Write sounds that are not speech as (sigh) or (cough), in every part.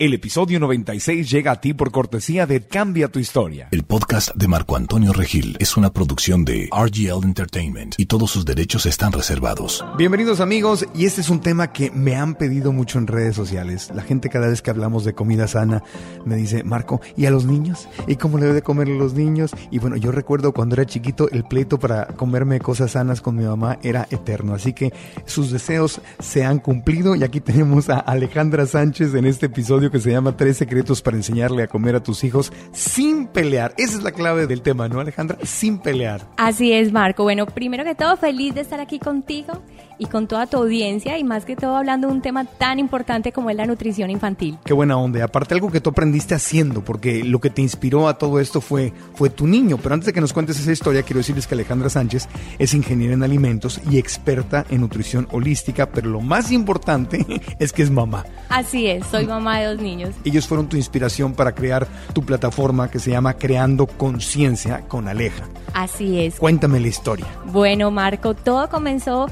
El episodio 96 llega a ti por cortesía de Cambia tu historia. El podcast de Marco Antonio Regil es una producción de RGL Entertainment y todos sus derechos están reservados. Bienvenidos amigos, y este es un tema que me han pedido mucho en redes sociales. La gente cada vez que hablamos de comida sana me dice, Marco, ¿y a los niños? ¿Y cómo le debe comer a los niños? Y bueno, yo recuerdo cuando era chiquito el pleito para comerme cosas sanas con mi mamá era eterno. Así que sus deseos se han cumplido y aquí tenemos a Alejandra Sánchez en este episodio que se llama Tres secretos para enseñarle a comer a tus hijos sin pelear. Esa es la clave del tema, ¿no, Alejandra? Sin pelear. Así es, Marco. Bueno, primero que todo, feliz de estar aquí contigo y con toda tu audiencia y más que todo hablando de un tema tan importante como es la nutrición infantil. Qué buena onda. Aparte algo que tú aprendiste haciendo, porque lo que te inspiró a todo esto fue, fue tu niño. Pero antes de que nos cuentes esa historia, quiero decirles que Alejandra Sánchez es ingeniera en alimentos y experta en nutrición holística, pero lo más importante (laughs) es que es mamá. Así es, soy mamá de dos niños. Ellos fueron tu inspiración para crear tu plataforma que se llama Creando Conciencia con Aleja. Así es. Cuéntame la historia. Bueno, Marco, todo comenzó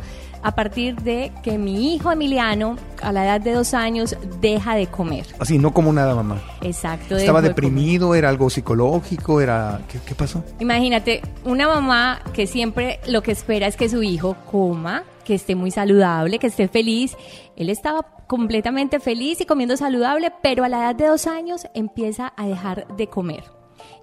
a partir de que mi hijo Emiliano, a la edad de dos años, deja de comer. Así, no como nada, mamá. Exacto. ¿Estaba deprimido? ¿Era algo psicológico? era ¿Qué, ¿Qué pasó? Imagínate, una mamá que siempre lo que espera es que su hijo coma, que esté muy saludable, que esté feliz. Él estaba completamente feliz y comiendo saludable, pero a la edad de dos años empieza a dejar de comer.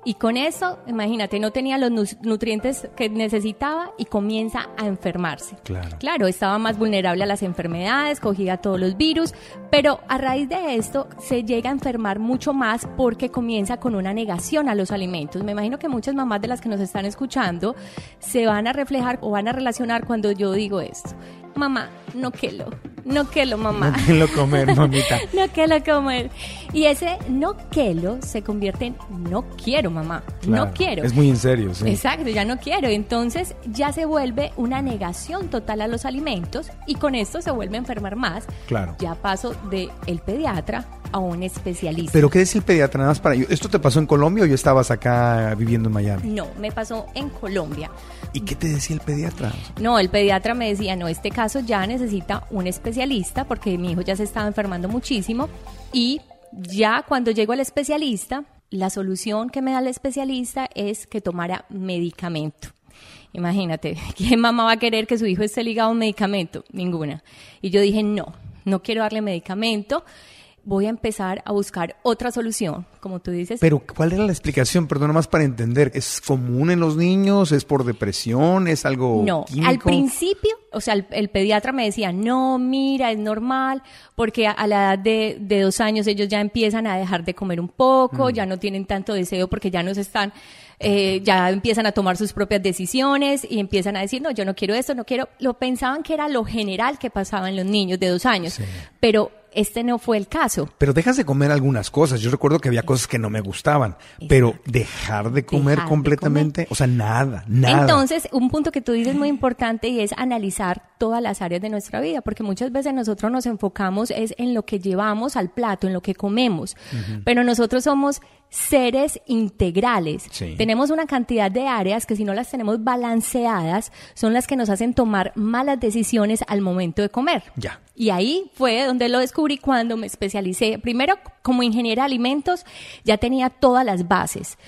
Y con eso, imagínate, no tenía los nutrientes que necesitaba y comienza a enfermarse. Claro. Claro, estaba más vulnerable a las enfermedades, cogía todos los virus, pero a raíz de esto se llega a enfermar mucho más porque comienza con una negación a los alimentos. Me imagino que muchas mamás de las que nos están escuchando se van a reflejar o van a relacionar cuando yo digo esto. Mamá, no quiero no quiero mamá. No quiero comer, mamita. (laughs) no quiero comer. Y ese no quiero se convierte en no quiero mamá, no quiero. Es muy en serio, sí. Exacto, ya no quiero. Entonces ya se vuelve una negación total a los alimentos y con esto se vuelve a enfermar más. Claro. Ya paso de el pediatra a un especialista. ¿Pero qué es el pediatra? Nada más para yo. ¿Esto te pasó en Colombia o ya estabas acá viviendo en Miami? No, me pasó en Colombia. ¿Y qué te decía el pediatra? No, el pediatra me decía, no, este caso ya necesita un especialista porque mi hijo ya se estaba enfermando muchísimo y ya cuando llego al especialista, la solución que me da el especialista es que tomara medicamento. Imagínate, (laughs) ¿quién mamá va a querer que su hijo esté ligado a un medicamento? Ninguna. Y yo dije, no, no quiero darle medicamento voy a empezar a buscar otra solución, como tú dices. Pero, ¿cuál era la explicación? Perdón, más para entender. ¿Es común en los niños? ¿Es por depresión? ¿Es algo No, al principio, o sea, el, pediatra me decía, no, mira, es normal, porque a, la edad de, dos años ellos ya empiezan a dejar de comer un poco, mm. ya no tienen tanto deseo porque ya no se están... Eh, ya empiezan a tomar sus propias decisiones y empiezan a decir, no, yo no quiero esto, no quiero, lo pensaban que era lo general que pasaba en los niños de dos años, pero este no fue el caso. Pero dejas de comer algunas cosas. Yo recuerdo que había cosas que no me gustaban, pero dejar de comer completamente, o sea, nada, nada. Entonces, un punto que tú dices muy importante y es analizar todas las áreas de nuestra vida, porque muchas veces nosotros nos enfocamos es en lo que llevamos al plato, en lo que comemos, pero nosotros somos seres integrales. Tenemos una cantidad de áreas que si no las tenemos balanceadas, son las que nos hacen tomar malas decisiones al momento de comer. Ya. Y ahí fue donde lo descubrí cuando me especialicé. Primero, como ingeniera de alimentos, ya tenía todas las bases.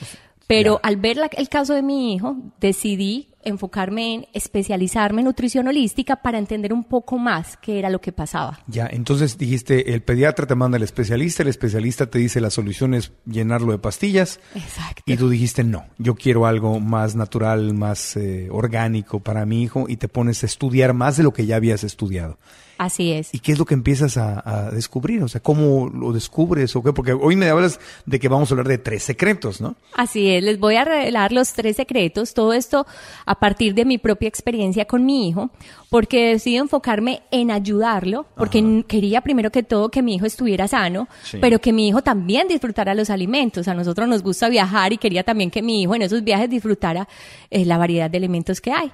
Pero al ver el caso de mi hijo, decidí enfocarme en especializarme en nutrición holística para entender un poco más qué era lo que pasaba. Ya, entonces dijiste, el pediatra te manda al especialista, el especialista te dice la solución es llenarlo de pastillas. Exacto. Y tú dijiste, no, yo quiero algo más natural, más eh, orgánico para mi hijo y te pones a estudiar más de lo que ya habías estudiado. Así es. ¿Y qué es lo que empiezas a, a descubrir? O sea, ¿cómo lo descubres o qué? Porque hoy me hablas de que vamos a hablar de tres secretos, ¿no? Así es, les voy a revelar los tres secretos, todo esto a partir de mi propia experiencia con mi hijo, porque decidí enfocarme en ayudarlo, porque quería primero que todo que mi hijo estuviera sano, Sí. pero que mi hijo también disfrutara los alimentos. A nosotros nos gusta viajar y quería también que mi hijo en esos viajes disfrutara eh, la variedad de alimentos que hay.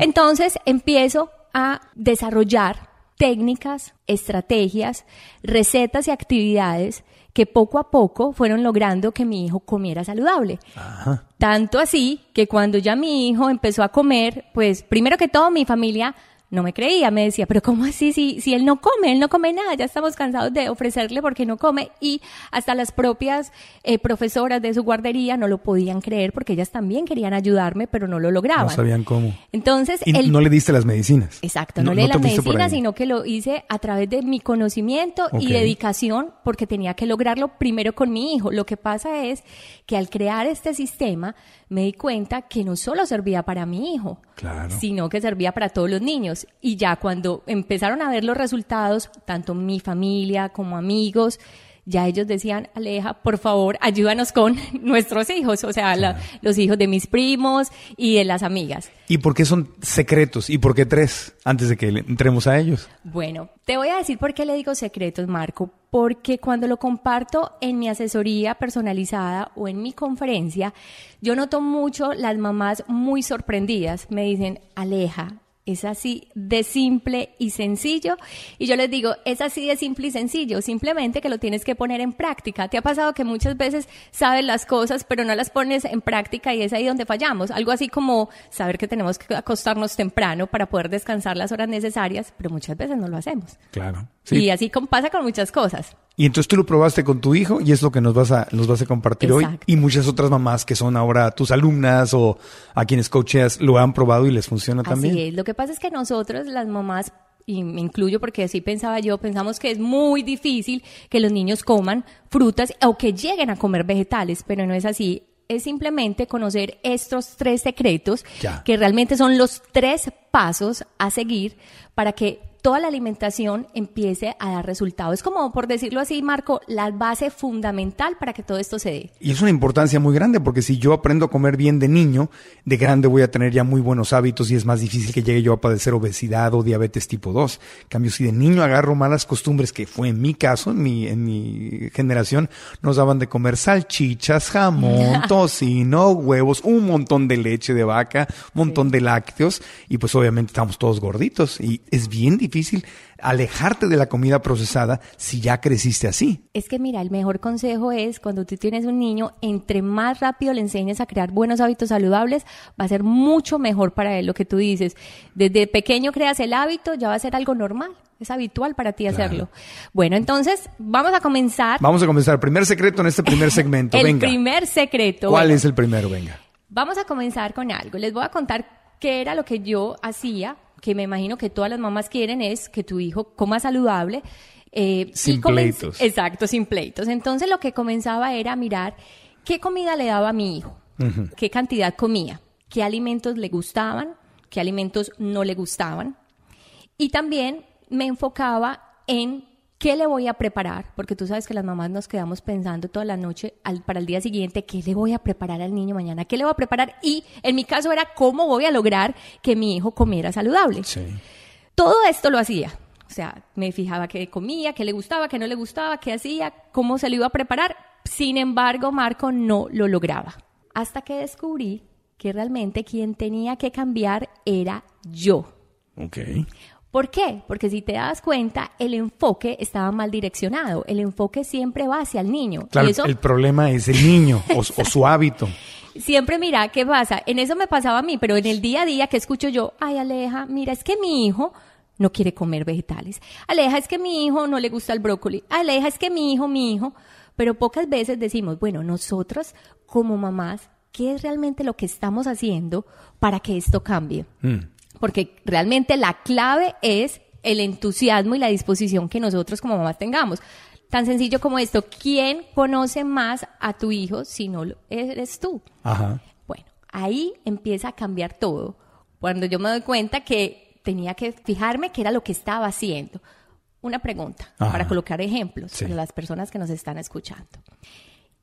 Entonces empiezo a desarrollar técnicas, estrategias, recetas y actividades que poco a poco fueron logrando que mi hijo comiera saludable. Ajá. Tanto así que cuando ya mi hijo empezó a comer, pues primero que todo mi familia no me creía, me decía, pero ¿cómo así? Si, si él no come, él no come nada, ya estamos cansados de ofrecerle porque no come. Y hasta las propias eh, profesoras de su guardería no lo podían creer porque ellas también querían ayudarme, pero no lo lograban. No sabían cómo. Entonces, Y él... no le diste las medicinas. Exacto, no, leí te la fuiste por medicina, ahí. sino que lo hice a través de mi conocimiento y dedicación, porque tenía que lograrlo primero con mi hijo. Lo que pasa es que al crear este sistema me di cuenta que no solo servía para mi hijo, Claro. sino que servía para todos los niños. Y ya cuando empezaron a ver los resultados, tanto mi familia como amigos, ya ellos decían, Aleja, por favor, ayúdanos con (laughs) nuestros hijos, o sea, la- los hijos de mis primos y de las amigas. ¿Y por qué son secretos? ¿Y por qué tres? Antes de que entremos a ellos. Bueno, te voy a decir por qué le digo secretos, Marco. Porque cuando lo comparto en mi asesoría personalizada o en mi conferencia, yo noto mucho las mamás muy sorprendidas. Me dicen, Aleja, es así de simple y sencillo. Y yo les digo, es así de simple y sencillo, simplemente que lo tienes que poner en práctica. ¿Te ha pasado que muchas veces sabes las cosas, pero no las pones en práctica y es ahí donde fallamos? Algo así como saber que tenemos que acostarnos temprano para poder descansar las horas necesarias, pero muchas veces no lo hacemos. Claro. Y así com- pasa con muchas cosas. Y entonces tú lo probaste con tu hijo y es lo que nos vas a, nos vas a compartir hoy. Y muchas otras mamás que son ahora tus alumnas o a quienes coacheas lo han probado y les funciona también. Es. Lo que pasa es que nosotros, las mamás, y me incluyo porque así pensaba yo, pensamos que es muy difícil que los niños coman frutas o que lleguen a comer vegetales, pero no es así. Es simplemente conocer estos tres secretos Ya. que realmente son los tres pasos a seguir para que toda la alimentación empiece a dar resultados. Es como, por decirlo así, Marco, la base fundamental para que todo esto se dé. Y es una importancia muy grande porque si yo aprendo a comer bien de niño, de grande voy a tener ya muy buenos hábitos y es más difícil que llegue yo a padecer obesidad o diabetes tipo 2. En cambio, si de niño agarro malas costumbres, que fue en mi caso, en mi, en mi generación, nos daban de comer salchichas, jamón, (laughs) tocino, huevos, un montón de leche de vaca, un montón de lácteos y pues obviamente estamos todos gorditos y es bien difícil alejarte de la comida procesada si ya creciste así. Es que mira, el mejor consejo es cuando tú tienes un niño, entre más rápido le enseñes a crear buenos hábitos saludables, va a ser mucho mejor para él lo que tú dices. Desde pequeño creas el hábito, ya va a ser algo normal. Es habitual para ti hacerlo. Bueno, entonces vamos a comenzar. Vamos a comenzar. Primer secreto en este primer (laughs) segmento. el Venga. primer secreto. ¿Cuál Bueno, es el primero? Venga. Vamos a comenzar con algo. Les voy a contar qué era lo que yo hacía, que me imagino que todas las mamás quieren, es que tu hijo coma saludable. eh, Sin pleitos. Exacto, sin pleitos. Entonces lo que comenzaba era mirar qué comida le daba a mi hijo, qué cantidad comía, qué alimentos le gustaban, qué alimentos no le gustaban. Y también me enfocaba en qué le voy a preparar, porque tú sabes que las mamás nos quedamos pensando toda la noche al- para el día siguiente, qué le voy a preparar al niño mañana, qué le voy a preparar. Y en mi caso era cómo voy a lograr que mi hijo comiera saludable. Sí. Todo esto lo hacía. O sea, me fijaba qué comía, qué le gustaba, qué no le gustaba, qué hacía, cómo se lo iba a preparar. Sin embargo, Marco no lo lograba. Hasta que descubrí que realmente quien tenía que cambiar era yo. Ok. ¿Por qué? Porque si te das cuenta, el enfoque estaba mal direccionado. El enfoque siempre va hacia el niño. Claro, eso el problema es el niño o, o su (laughs) hábito. siempre mira, ¿qué pasa? En eso me pasaba a mí, pero en el día a día que escucho yo, ay Aleja, mira, es que mi hijo no quiere comer vegetales. Aleja, es que mi hijo no le gusta el brócoli. Aleja, es que mi hijo, mi hijo. Pero pocas veces decimos, bueno, nosotros como mamás qué es realmente lo que estamos haciendo para que esto cambie. Mm. Porque realmente la clave es el entusiasmo y la disposición que nosotros como mamás tengamos. Tan sencillo como esto, ¿quién conoce más a tu hijo si no eres tú? Ajá. Bueno, ahí empieza a cambiar todo. Cuando yo me doy cuenta que tenía que fijarme qué era lo que estaba haciendo. Una pregunta Ajá. para colocar ejemplos Sí. para las personas que nos están escuchando.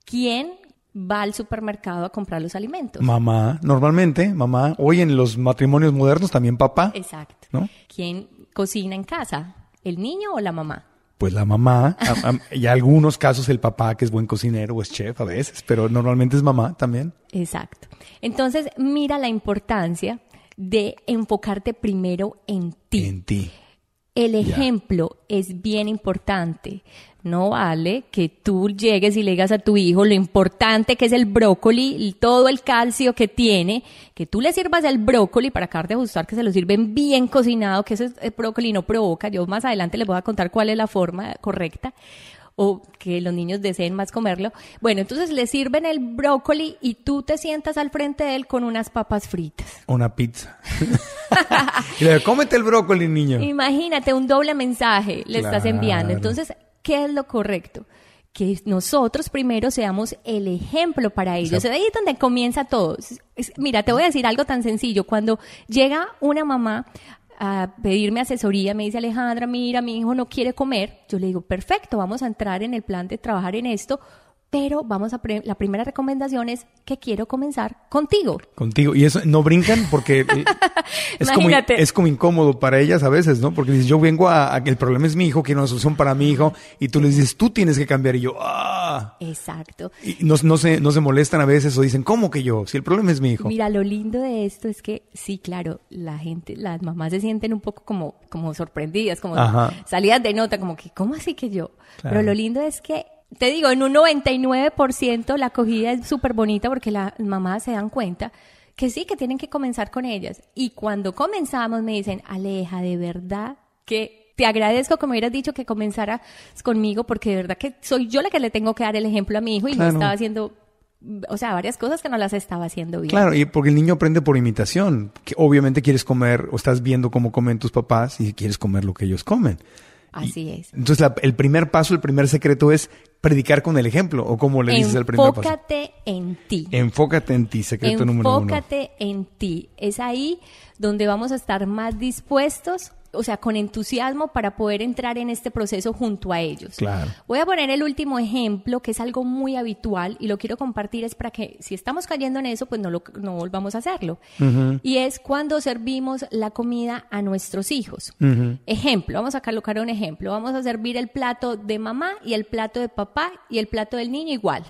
¿Quién va al supermercado a comprar los alimentos? Mamá, normalmente, mamá. Hoy en los matrimonios modernos también papá. Exacto. ¿No? ¿Quién cocina en casa? ¿El niño o la mamá? Pues la mamá, a- a- y algunos casos el papá que es buen cocinero o es chef a veces, pero normalmente es mamá también. Exacto. Entonces, mira la importancia de enfocarte primero en ti. En ti. El ejemplo es bien importante. No vale que tú llegues y le digas a tu hijo lo importante que es el brócoli, y todo el calcio que tiene, que tú le sirvas el brócoli para acabar de ajustar que se lo sirven bien cocinado, que ese el brócoli no provoca. Yo más adelante les voy a contar cuál es la forma correcta o que los niños deseen más comerlo. Bueno, entonces le sirven el brócoli y tú te sientas al frente de él con unas papas fritas. (laughs) Una pizza. (laughs) y le digo, cómete el brócoli, niño. Imagínate, un doble mensaje le estás enviando. Entonces, ¿qué es lo correcto? Que nosotros primero seamos el ejemplo para ellos. sea- Ahí es donde comienza todo. Mira, te voy a decir algo tan sencillo. Cuando llega una mamá a pedirme asesoría, me dice Alejandra, mira, mi hijo no quiere comer. Yo le digo, perfecto, vamos a entrar en el plan de trabajar en esto, pero vamos a, pre- la primera recomendación es que quiero comenzar contigo. Contigo. Y eso, no brincan porque eh, (laughs) es, como, es como incómodo para ellas a veces, ¿no? Porque dices, yo vengo a, a- el problema es mi hijo, quiero una solución para mi hijo, y tú les dices, tú tienes que cambiar, y yo, ah. Exacto. Y no, no, se, no se molestan a veces o dicen, ¿cómo que yo? Si el problema es mi hijo. Mira, lo lindo de esto es que sí, claro, la gente, las mamás se sienten un poco como, como sorprendidas, como Ajá. salidas de nota, como que, ¿cómo así que yo? Claro. Pero lo lindo es que, te digo, en un 99% la acogida es súper bonita porque las mamás se dan cuenta que sí, que tienen que comenzar con ellas. Y cuando comenzamos me dicen, Aleja, de verdad que te agradezco que me hubieras dicho que comenzaras conmigo porque de verdad que soy yo la que le tengo que dar el ejemplo a mi hijo y Claro. no estaba haciendo, o sea, varias cosas que no las estaba haciendo bien. Claro, y porque el niño aprende por imitación. Que obviamente quieres comer o estás viendo cómo comen tus papás y quieres comer lo que ellos comen. Así es. Entonces, la- el primer paso, el primer secreto es predicar con el ejemplo. ¿O como le dices el primer paso? Enfócate en ti. Enfócate en ti, secreto número uno. Enfócate en ti. Es ahí donde vamos a estar más dispuestos, o sea, con entusiasmo para poder entrar en este proceso junto a ellos. Claro. Voy a poner el último ejemplo, que es algo muy habitual y lo quiero compartir, es para que si estamos cayendo en eso, pues no, lo, no volvamos a hacerlo. Y es cuando servimos la comida a nuestros hijos. Ejemplo, vamos a colocar un ejemplo. Vamos a servir el plato de mamá y el plato de papá y el plato del niño igual.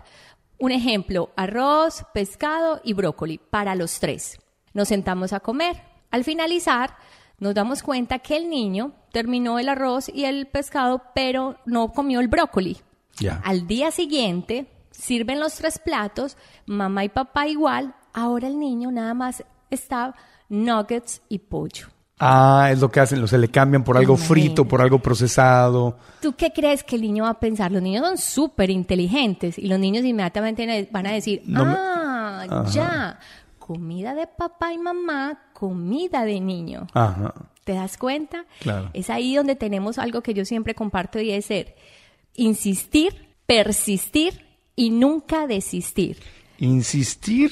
Un ejemplo, arroz, pescado y brócoli para los tres. Nos sentamos a comer. Al finalizar, nos damos cuenta que el niño terminó el arroz y el pescado, pero no comió el brócoli. Ya. Al día siguiente, sirven los tres platos, mamá y papá igual. Ahora el niño nada más está nuggets y pollo. Ah, es lo que hacen, lo se le cambian por algo Imagínate. frito, por algo procesado. ¿Tú qué crees que el niño va a pensar? Los niños son súper inteligentes y los niños inmediatamente van a decir, No me- ah, ya, comida de papá y mamá, comida de niño. Ajá. ¿Te das cuenta? Claro. Es ahí donde tenemos algo que yo siempre comparto y es ser insistir, persistir y nunca desistir. Insistir.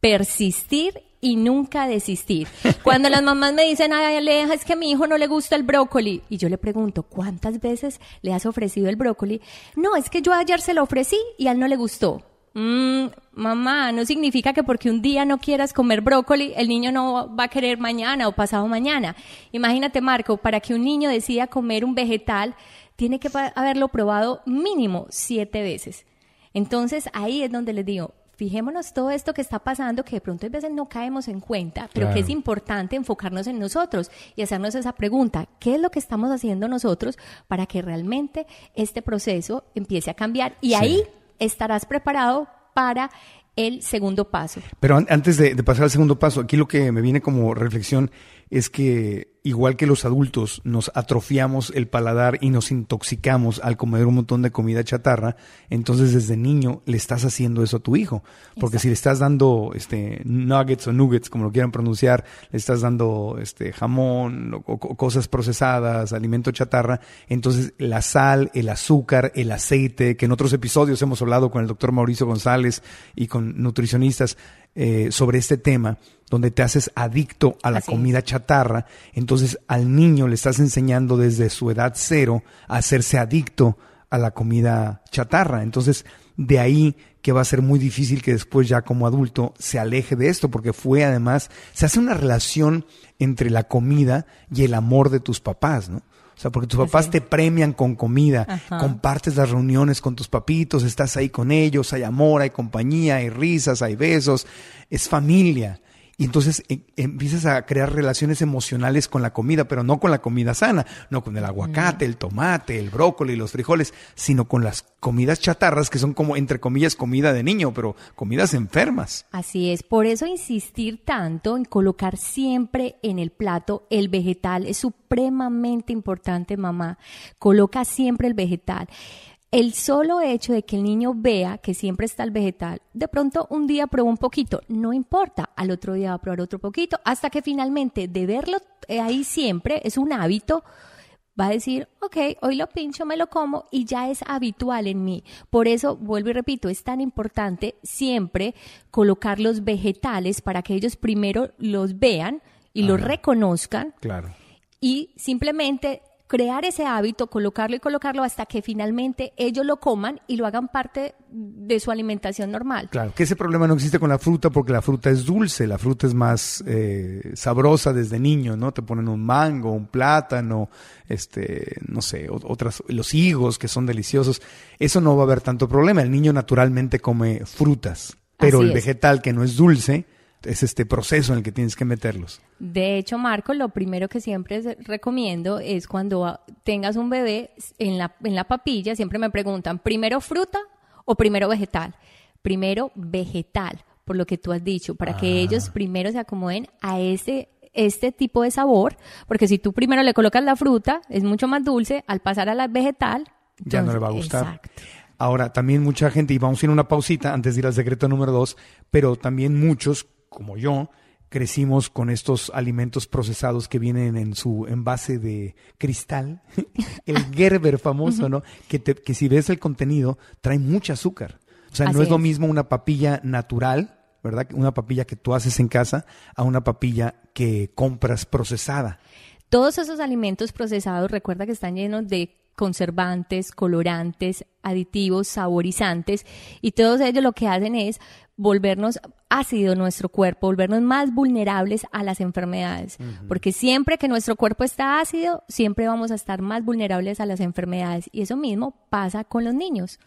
persistir y nunca desistir. Cuando las mamás me dicen, ay, Aleja, es que a mi hijo no le gusta el brócoli, y yo le pregunto, ¿cuántas veces le has ofrecido el brócoli? No, es que yo ayer se lo ofrecí y a él no le gustó. Mm, mamá, no significa que porque un día no quieras comer brócoli, el niño no va a querer mañana o pasado mañana. Imagínate, Marco, para que un niño decida comer un vegetal, tiene que haberlo probado mínimo siete veces. Entonces ahí es donde les digo, fijémonos todo esto que está pasando, que de pronto a veces no caemos en cuenta, pero que es importante enfocarnos en nosotros y hacernos esa pregunta, ¿qué es lo que estamos haciendo nosotros para que realmente este proceso empiece a cambiar? Y Sí. ahí estarás preparado para el segundo paso. Pero an- antes de pasar al segundo paso, aquí lo que me viene como reflexión es que igual que los adultos, nos atrofiamos el paladar y nos intoxicamos al comer un montón de comida chatarra, entonces desde niño le estás haciendo eso a tu hijo. Porque si le estás dando este nuggets o nuggets, como lo quieran pronunciar, le estás dando este jamón o, o cosas procesadas, alimento chatarra, entonces la sal, el azúcar, el aceite, que en otros episodios hemos hablado con el doctor Mauricio González y con nutricionistas, eh, sobre este tema, donde te haces adicto a la comida chatarra, entonces al niño le estás enseñando desde su edad cero a hacerse adicto a la comida chatarra. Entonces, de ahí que va a ser muy difícil que después ya como adulto se aleje de esto, porque fue además, se hace una relación entre la comida y el amor de tus papás, ¿no? O sea, porque tus papás te premian con comida, compartes las reuniones con tus papitos, estás ahí con ellos, hay amor, hay compañía, hay risas, hay besos, es familia. Y entonces eh, empiezas a crear relaciones emocionales con la comida, pero no con la comida sana, no con el aguacate, el tomate, el brócoli, los frijoles, sino con las comidas chatarras que son como, entre comillas, comida de niño, pero comidas enfermas. Así es, por eso insistir tanto en colocar siempre en el plato el vegetal es supremamente importante, mamá. Coloca siempre el vegetal el solo hecho de que el niño vea que siempre está el vegetal, de pronto un día prueba un poquito, no importa, al otro día va a probar otro poquito, hasta que finalmente de verlo eh, ahí siempre, es un hábito, va a decir, ok, hoy lo pincho, me lo como y ya es habitual en mí. Por eso, vuelvo y repito, es tan importante siempre colocar los vegetales para que ellos primero los vean y los reconozcan. Claro. Y simplemente crear ese hábito, colocarlo y colocarlo hasta que finalmente ellos lo coman y lo hagan parte de su alimentación normal. Claro, que ese problema no existe con la fruta porque la fruta es dulce, la fruta es más eh, sabrosa desde niño, ¿no? Te ponen un mango, un plátano, este, no sé, otras, los higos que son deliciosos. Eso no va a haber tanto problema. El niño naturalmente come frutas, pero el vegetal que no es dulce, es este proceso en el que tienes que meterlos. De hecho, Marco, lo primero que siempre recomiendo es cuando tengas un bebé en la, en la papilla, siempre me preguntan, ¿primero fruta o primero vegetal? Primero vegetal, por lo que tú has dicho, para que ah. ellos primero se acomoden a ese este tipo de sabor, porque si tú primero le colocas la fruta, es mucho más dulce, al pasar a la vegetal, ya no le va a gustar. Exacto. Ahora, también mucha gente, y vamos a ir a una pausita antes de ir al secreto número dos, pero también muchos como yo, crecimos con estos alimentos procesados que vienen en su envase de cristal, (laughs) el Gerber famoso, ¿no? Que, que si ves el contenido, trae mucho azúcar. O sea, no es, lo mismo una papilla natural, ¿verdad? Una papilla que tú haces en casa a una papilla que compras procesada. Todos esos alimentos procesados, recuerda que están llenos de conservantes, colorantes, aditivos, saborizantes, y todos ellos lo que hacen es volvernos ácido nuestro cuerpo, volvernos más vulnerables a las enfermedades. Porque siempre que nuestro cuerpo está ácido, siempre vamos a estar más vulnerables a las enfermedades. Y eso mismo pasa con los niños.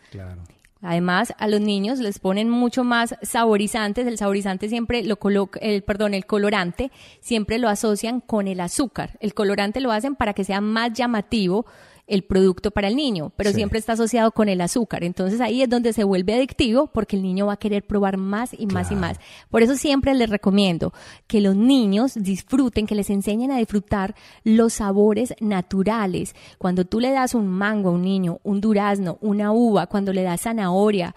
Además, a los niños les ponen mucho más saborizantes. El saborizante siempre lo coloca, el, perdón, el colorante siempre lo asocian con el azúcar. El colorante lo hacen para que sea más llamativo el producto para el niño, pero siempre está asociado con el azúcar. Entonces ahí es donde se vuelve adictivo porque el niño va a querer probar más y más y más. Por eso siempre les recomiendo que los niños disfruten, que les enseñen a disfrutar los sabores naturales. Cuando tú le das un mango a un niño, un durazno, una uva, cuando le das zanahoria,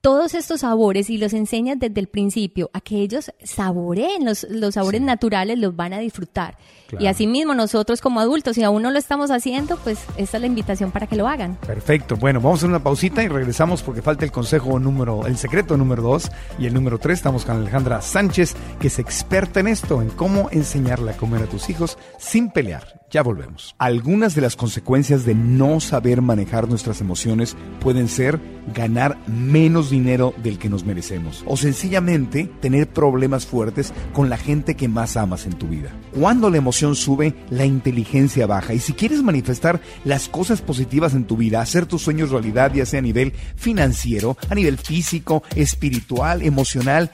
todos estos sabores y los enseñas desde el principio a que ellos saboreen los, los sabores naturales, los van a disfrutar. Y asimismo nosotros como adultos, si aún no lo estamos haciendo, pues esta es la invitación para que lo hagan. Perfecto. Bueno, vamos a hacer una pausita y regresamos porque falta el consejo número, el secreto número dos y el número tres. Estamos con Alejandra Sánchez, que es experta en esto, en cómo enseñarle a comer a tus hijos sin pelear. Ya volvemos. Algunas de las consecuencias de no saber manejar nuestras emociones pueden ser ganar menos dinero del que nos merecemos o sencillamente tener problemas fuertes con la gente que más amas en tu vida. Cuando la emoción sube, la inteligencia baja y si quieres manifestar las cosas positivas en tu vida, hacer tus sueños realidad, ya sea a nivel financiero, a nivel físico, espiritual, emocional,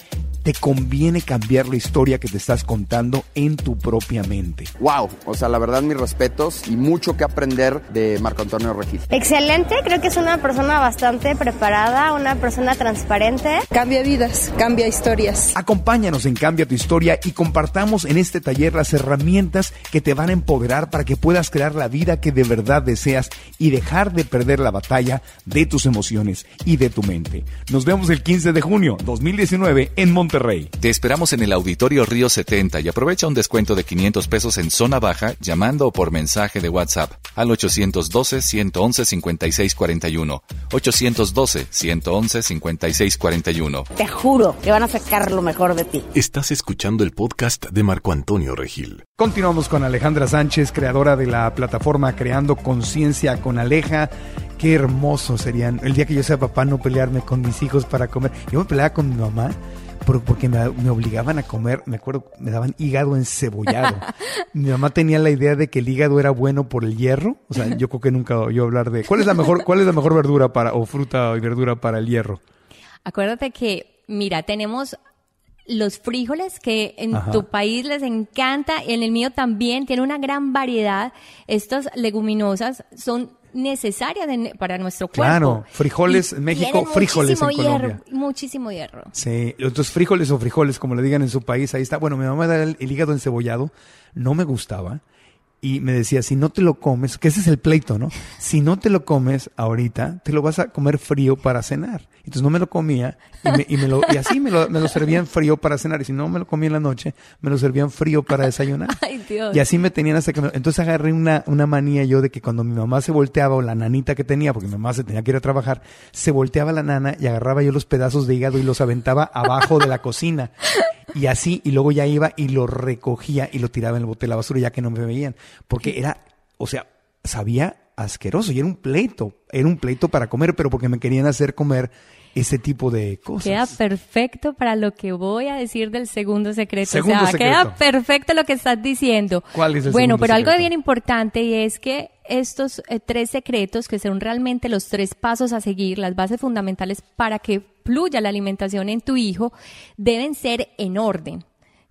te conviene cambiar la historia que te estás contando en tu propia mente. Wow, o sea, la verdad mis respetos y mucho que aprender de Marco Antonio Regil. Excelente, creo que es una persona bastante preparada, una persona transparente. Cambia vidas, cambia historias. Acompáñanos en Cambia tu historia y compartamos en este taller las herramientas que te van a empoderar para que puedas crear la vida que de verdad deseas y dejar de perder la batalla de tus emociones y de tu mente. Nos vemos el 15 de junio 2019 en Monterrey. Te esperamos en el Auditorio Río 70 y aprovecha un descuento de 500 pesos en zona baja llamando o por mensaje de WhatsApp al 812-111-5641. 812-111-5641. Te juro que van a sacar lo mejor de ti. Estás escuchando el podcast de Marco Antonio Regil. Continuamos con Alejandra Sánchez, creadora de la plataforma Creando Conciencia con Aleja. Qué hermoso serían el día que yo sea papá no pelearme con mis hijos para comer. Yo me peleaba con mi mamá porque me, me obligaban a comer, me acuerdo, me daban hígado encebollado. (laughs) mi mamá tenía la idea de que el hígado era bueno por el hierro. O sea, yo creo que nunca oí hablar de cuál es la mejor, cuál es la mejor verdura para o fruta y verdura para el hierro. Acuérdate que, mira, tenemos los frijoles que en Ajá. tu país les encanta, en el mío también, tiene una gran variedad. Estas leguminosas son necesarias en- para nuestro cuerpo. Claro, frijoles Y en México, frijoles en muchísimo Colombia. hierro, muchísimo hierro. Sí, entonces frijoles o frijoles, como le digan en su país, ahí está. Bueno, mi mamá da el, el hígado encebollado, no me gustaba. Y me decía, si no te lo comes, que ese es el pleito, ¿no? (laughs) Si no te lo comes ahorita, te lo vas a comer frío para cenar. Entonces no me lo comía y, me- y me lo, y así me lo, me lo servían frío para cenar. Y si no me lo comía en la noche, me lo servían frío para desayunar. (laughs) Ay, Dios. Y así me tenían hasta que me- Entonces agarré una, una manía yo de que cuando mi mamá se volteaba o la nanita que tenía, porque mi mamá se tenía que ir a trabajar, se volteaba la nana y agarraba yo los pedazos de hígado y los aventaba abajo de la cocina. Y así, y luego ya iba y lo recogía y lo tiraba en el bote de la basura ya que no me veían. Porque era, o sea, sabía asqueroso y era un pleito. Era un pleito para comer, pero porque me querían hacer comer ese tipo de cosas. Queda perfecto para lo que voy a decir del segundo secreto. Segundo o sea, secreto. queda perfecto lo que estás diciendo. ¿Cuál es el Bueno, pero algo secreto? bien importante y es que estos eh, tres secretos, que son realmente los tres pasos a seguir, las bases fundamentales para que fluya la alimentación en tu hijo, deben ser en orden.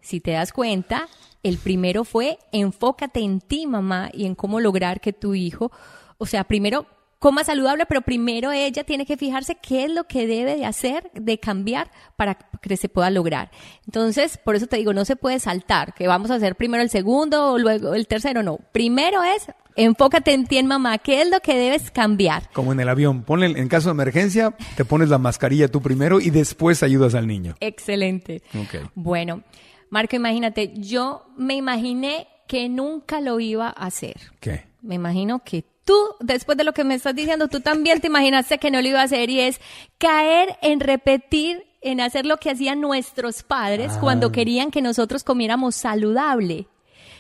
Si te das cuenta, el primero fue enfócate en ti, mamá, y en cómo lograr que tu hijo, o sea, primero coma saludable, pero primero ella tiene que fijarse qué es lo que debe de hacer, de cambiar para que se pueda lograr. Entonces, por eso te digo, no se puede saltar, que vamos a hacer primero el segundo o luego el tercero, no. Primero es enfócate en ti, en mamá, qué es lo que debes cambiar. Como en el avión, ponle, en caso de emergencia, te pones la mascarilla tú primero y después ayudas al niño. Excelente. Ok. Bueno, Marco, imagínate, yo me imaginé que nunca lo iba a hacer. ¿Qué? Me imagino que tú, después de lo que me estás diciendo, tú también te imaginaste que no lo iba a hacer y es caer en repetir, en hacer lo que hacían nuestros padres Ah. cuando querían que nosotros comiéramos saludable.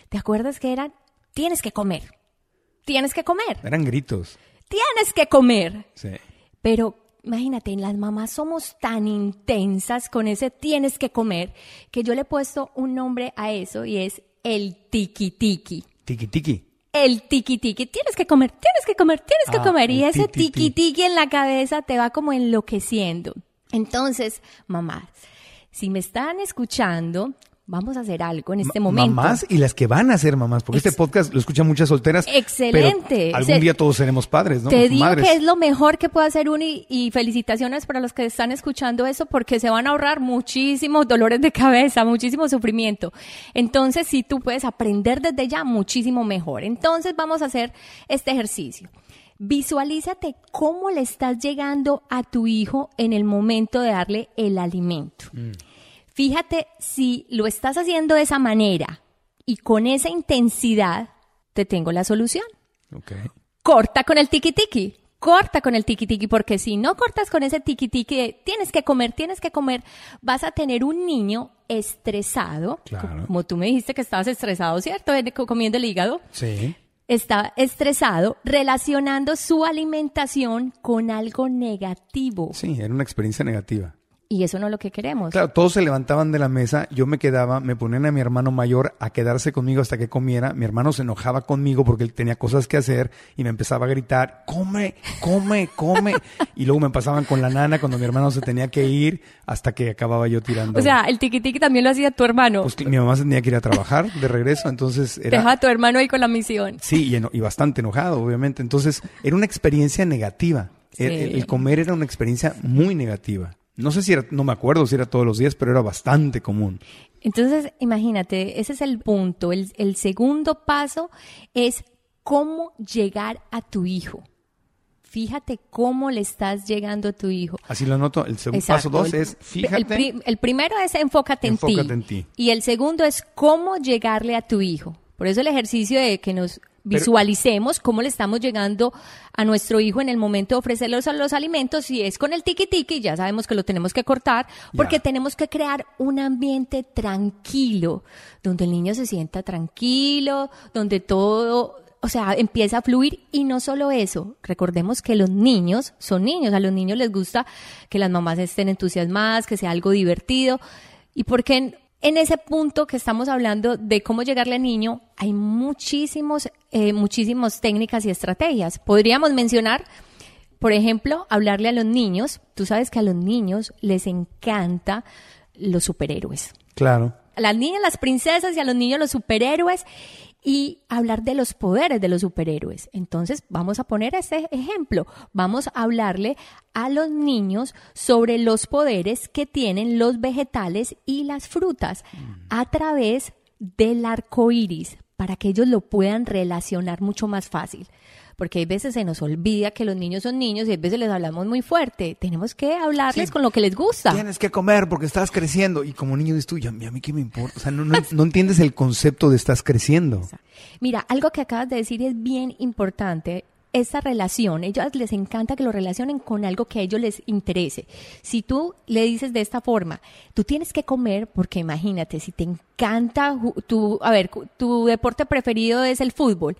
¿Te acuerdas que eran? Tienes que comer. Tienes que comer. Eran gritos. Tienes que comer. Sí. Pero imagínate, las mamás somos tan intensas con ese tienes que comer que yo le he puesto un nombre a eso y es el tiki tiki. Tiki tiki. El tiki tiki, tienes que comer, tienes que comer, tienes que Ah, comer. Y ese ti, ti, tiki ti. tiki en la cabeza te va como enloqueciendo. Entonces, mamás, si me están escuchando, vamos a hacer algo en este Ma- momento. Mamás y las que van a ser mamás, porque Ex- este podcast lo escuchan muchas solteras. Excelente. Pero algún Se- día todos seremos padres, ¿no? Te digo Madres. que es lo mejor que puede hacer uno y, y felicitaciones para los que están escuchando eso porque se van a ahorrar muchísimos dolores de cabeza, muchísimo sufrimiento. Entonces, si tú puedes aprender desde ya, muchísimo mejor. Entonces, vamos a hacer este ejercicio. Visualízate cómo le estás llegando a tu hijo en el momento de darle el alimento. Fíjate si lo estás haciendo de esa manera y con esa intensidad, te tengo la solución Ok. corta con el tiki tiki. Corta con el tiki tiki, porque si no cortas con ese tiki tiki de tienes que comer, tienes que comer, vas a tener un niño estresado. Claro. Como tú me dijiste que estabas estresado, ¿cierto? Co- Comiendo el hígado. Sí. Está estresado relacionando su alimentación con algo negativo. Sí, era una experiencia negativa. Y eso no es lo que queremos. Claro, todos se levantaban de la mesa, yo me quedaba, me ponían a mi hermano mayor a quedarse conmigo hasta que comiera. Mi hermano se enojaba conmigo porque él tenía cosas que hacer y me empezaba a gritar, come, come, come. y luego me pasaban con la nana cuando mi hermano se tenía que ir hasta que acababa yo tirando. O sea, el tiqui tiqui también lo hacía tu hermano. Pues mi mamá se tenía que ir a trabajar de regreso, entonces era... Deja a tu hermano ahí con la misión. Sí, y, eno- y bastante enojado, obviamente. Entonces, era una experiencia negativa. Sí. el- el comer era una experiencia muy negativa. No sé si era, no me acuerdo si era todos los días, pero era bastante común. Entonces, imagínate, ese es el punto. El, el segundo paso es cómo llegar a tu hijo. Fíjate cómo le estás llegando a tu hijo. Así lo noto. El segundo Exacto. paso dos El- es, fíjate. El, pri- el primero es enfócate, Enfócate en, ti. en ti. Y el segundo es cómo llegarle a tu hijo. Por eso el ejercicio de que nos visualicemos cómo le estamos llegando a nuestro hijo en el momento de ofrecerle los, los alimentos. Si es con el tiki tiki, ya sabemos que lo tenemos que cortar, porque Ya. tenemos que crear un ambiente tranquilo, donde el niño se sienta tranquilo, donde todo o sea, empieza a fluir y no solo eso, recordemos que los niños son niños, a los niños les gusta que las mamás estén entusiasmadas, que sea algo divertido y porque en, en ese punto que estamos hablando de cómo llegarle al niño, hay muchísimos, eh, muchísimas técnicas y estrategias. Podríamos mencionar, por ejemplo, hablarle a los niños, tú sabes que a los niños les encanta los superhéroes Claro. a las niñas las princesas y a los niños los superhéroes y hablar de los poderes de los superhéroes. Entonces, vamos a poner ese ejemplo. Vamos a hablarle a los niños sobre los poderes que tienen los vegetales y las frutas a través del arco iris para que ellos lo puedan relacionar mucho más fácil. Porque hay veces se nos olvida que los niños son niños y hay veces les hablamos muy fuerte. Tenemos que hablarles Sí. con lo que les gusta. Tienes que comer porque estás creciendo. Y como niño dices tú, "Ya, ¿y a mí qué me importa? O sea, no, no, no entiendes el concepto de estás creciendo. Mira, algo que acabas de decir es bien importante. Esa relación, ellos les encanta que lo relacionen con algo que a ellos les interese. Si tú le dices de esta forma, tú tienes que comer, porque imagínate, si te encanta tu, a ver, tu deporte preferido es el fútbol.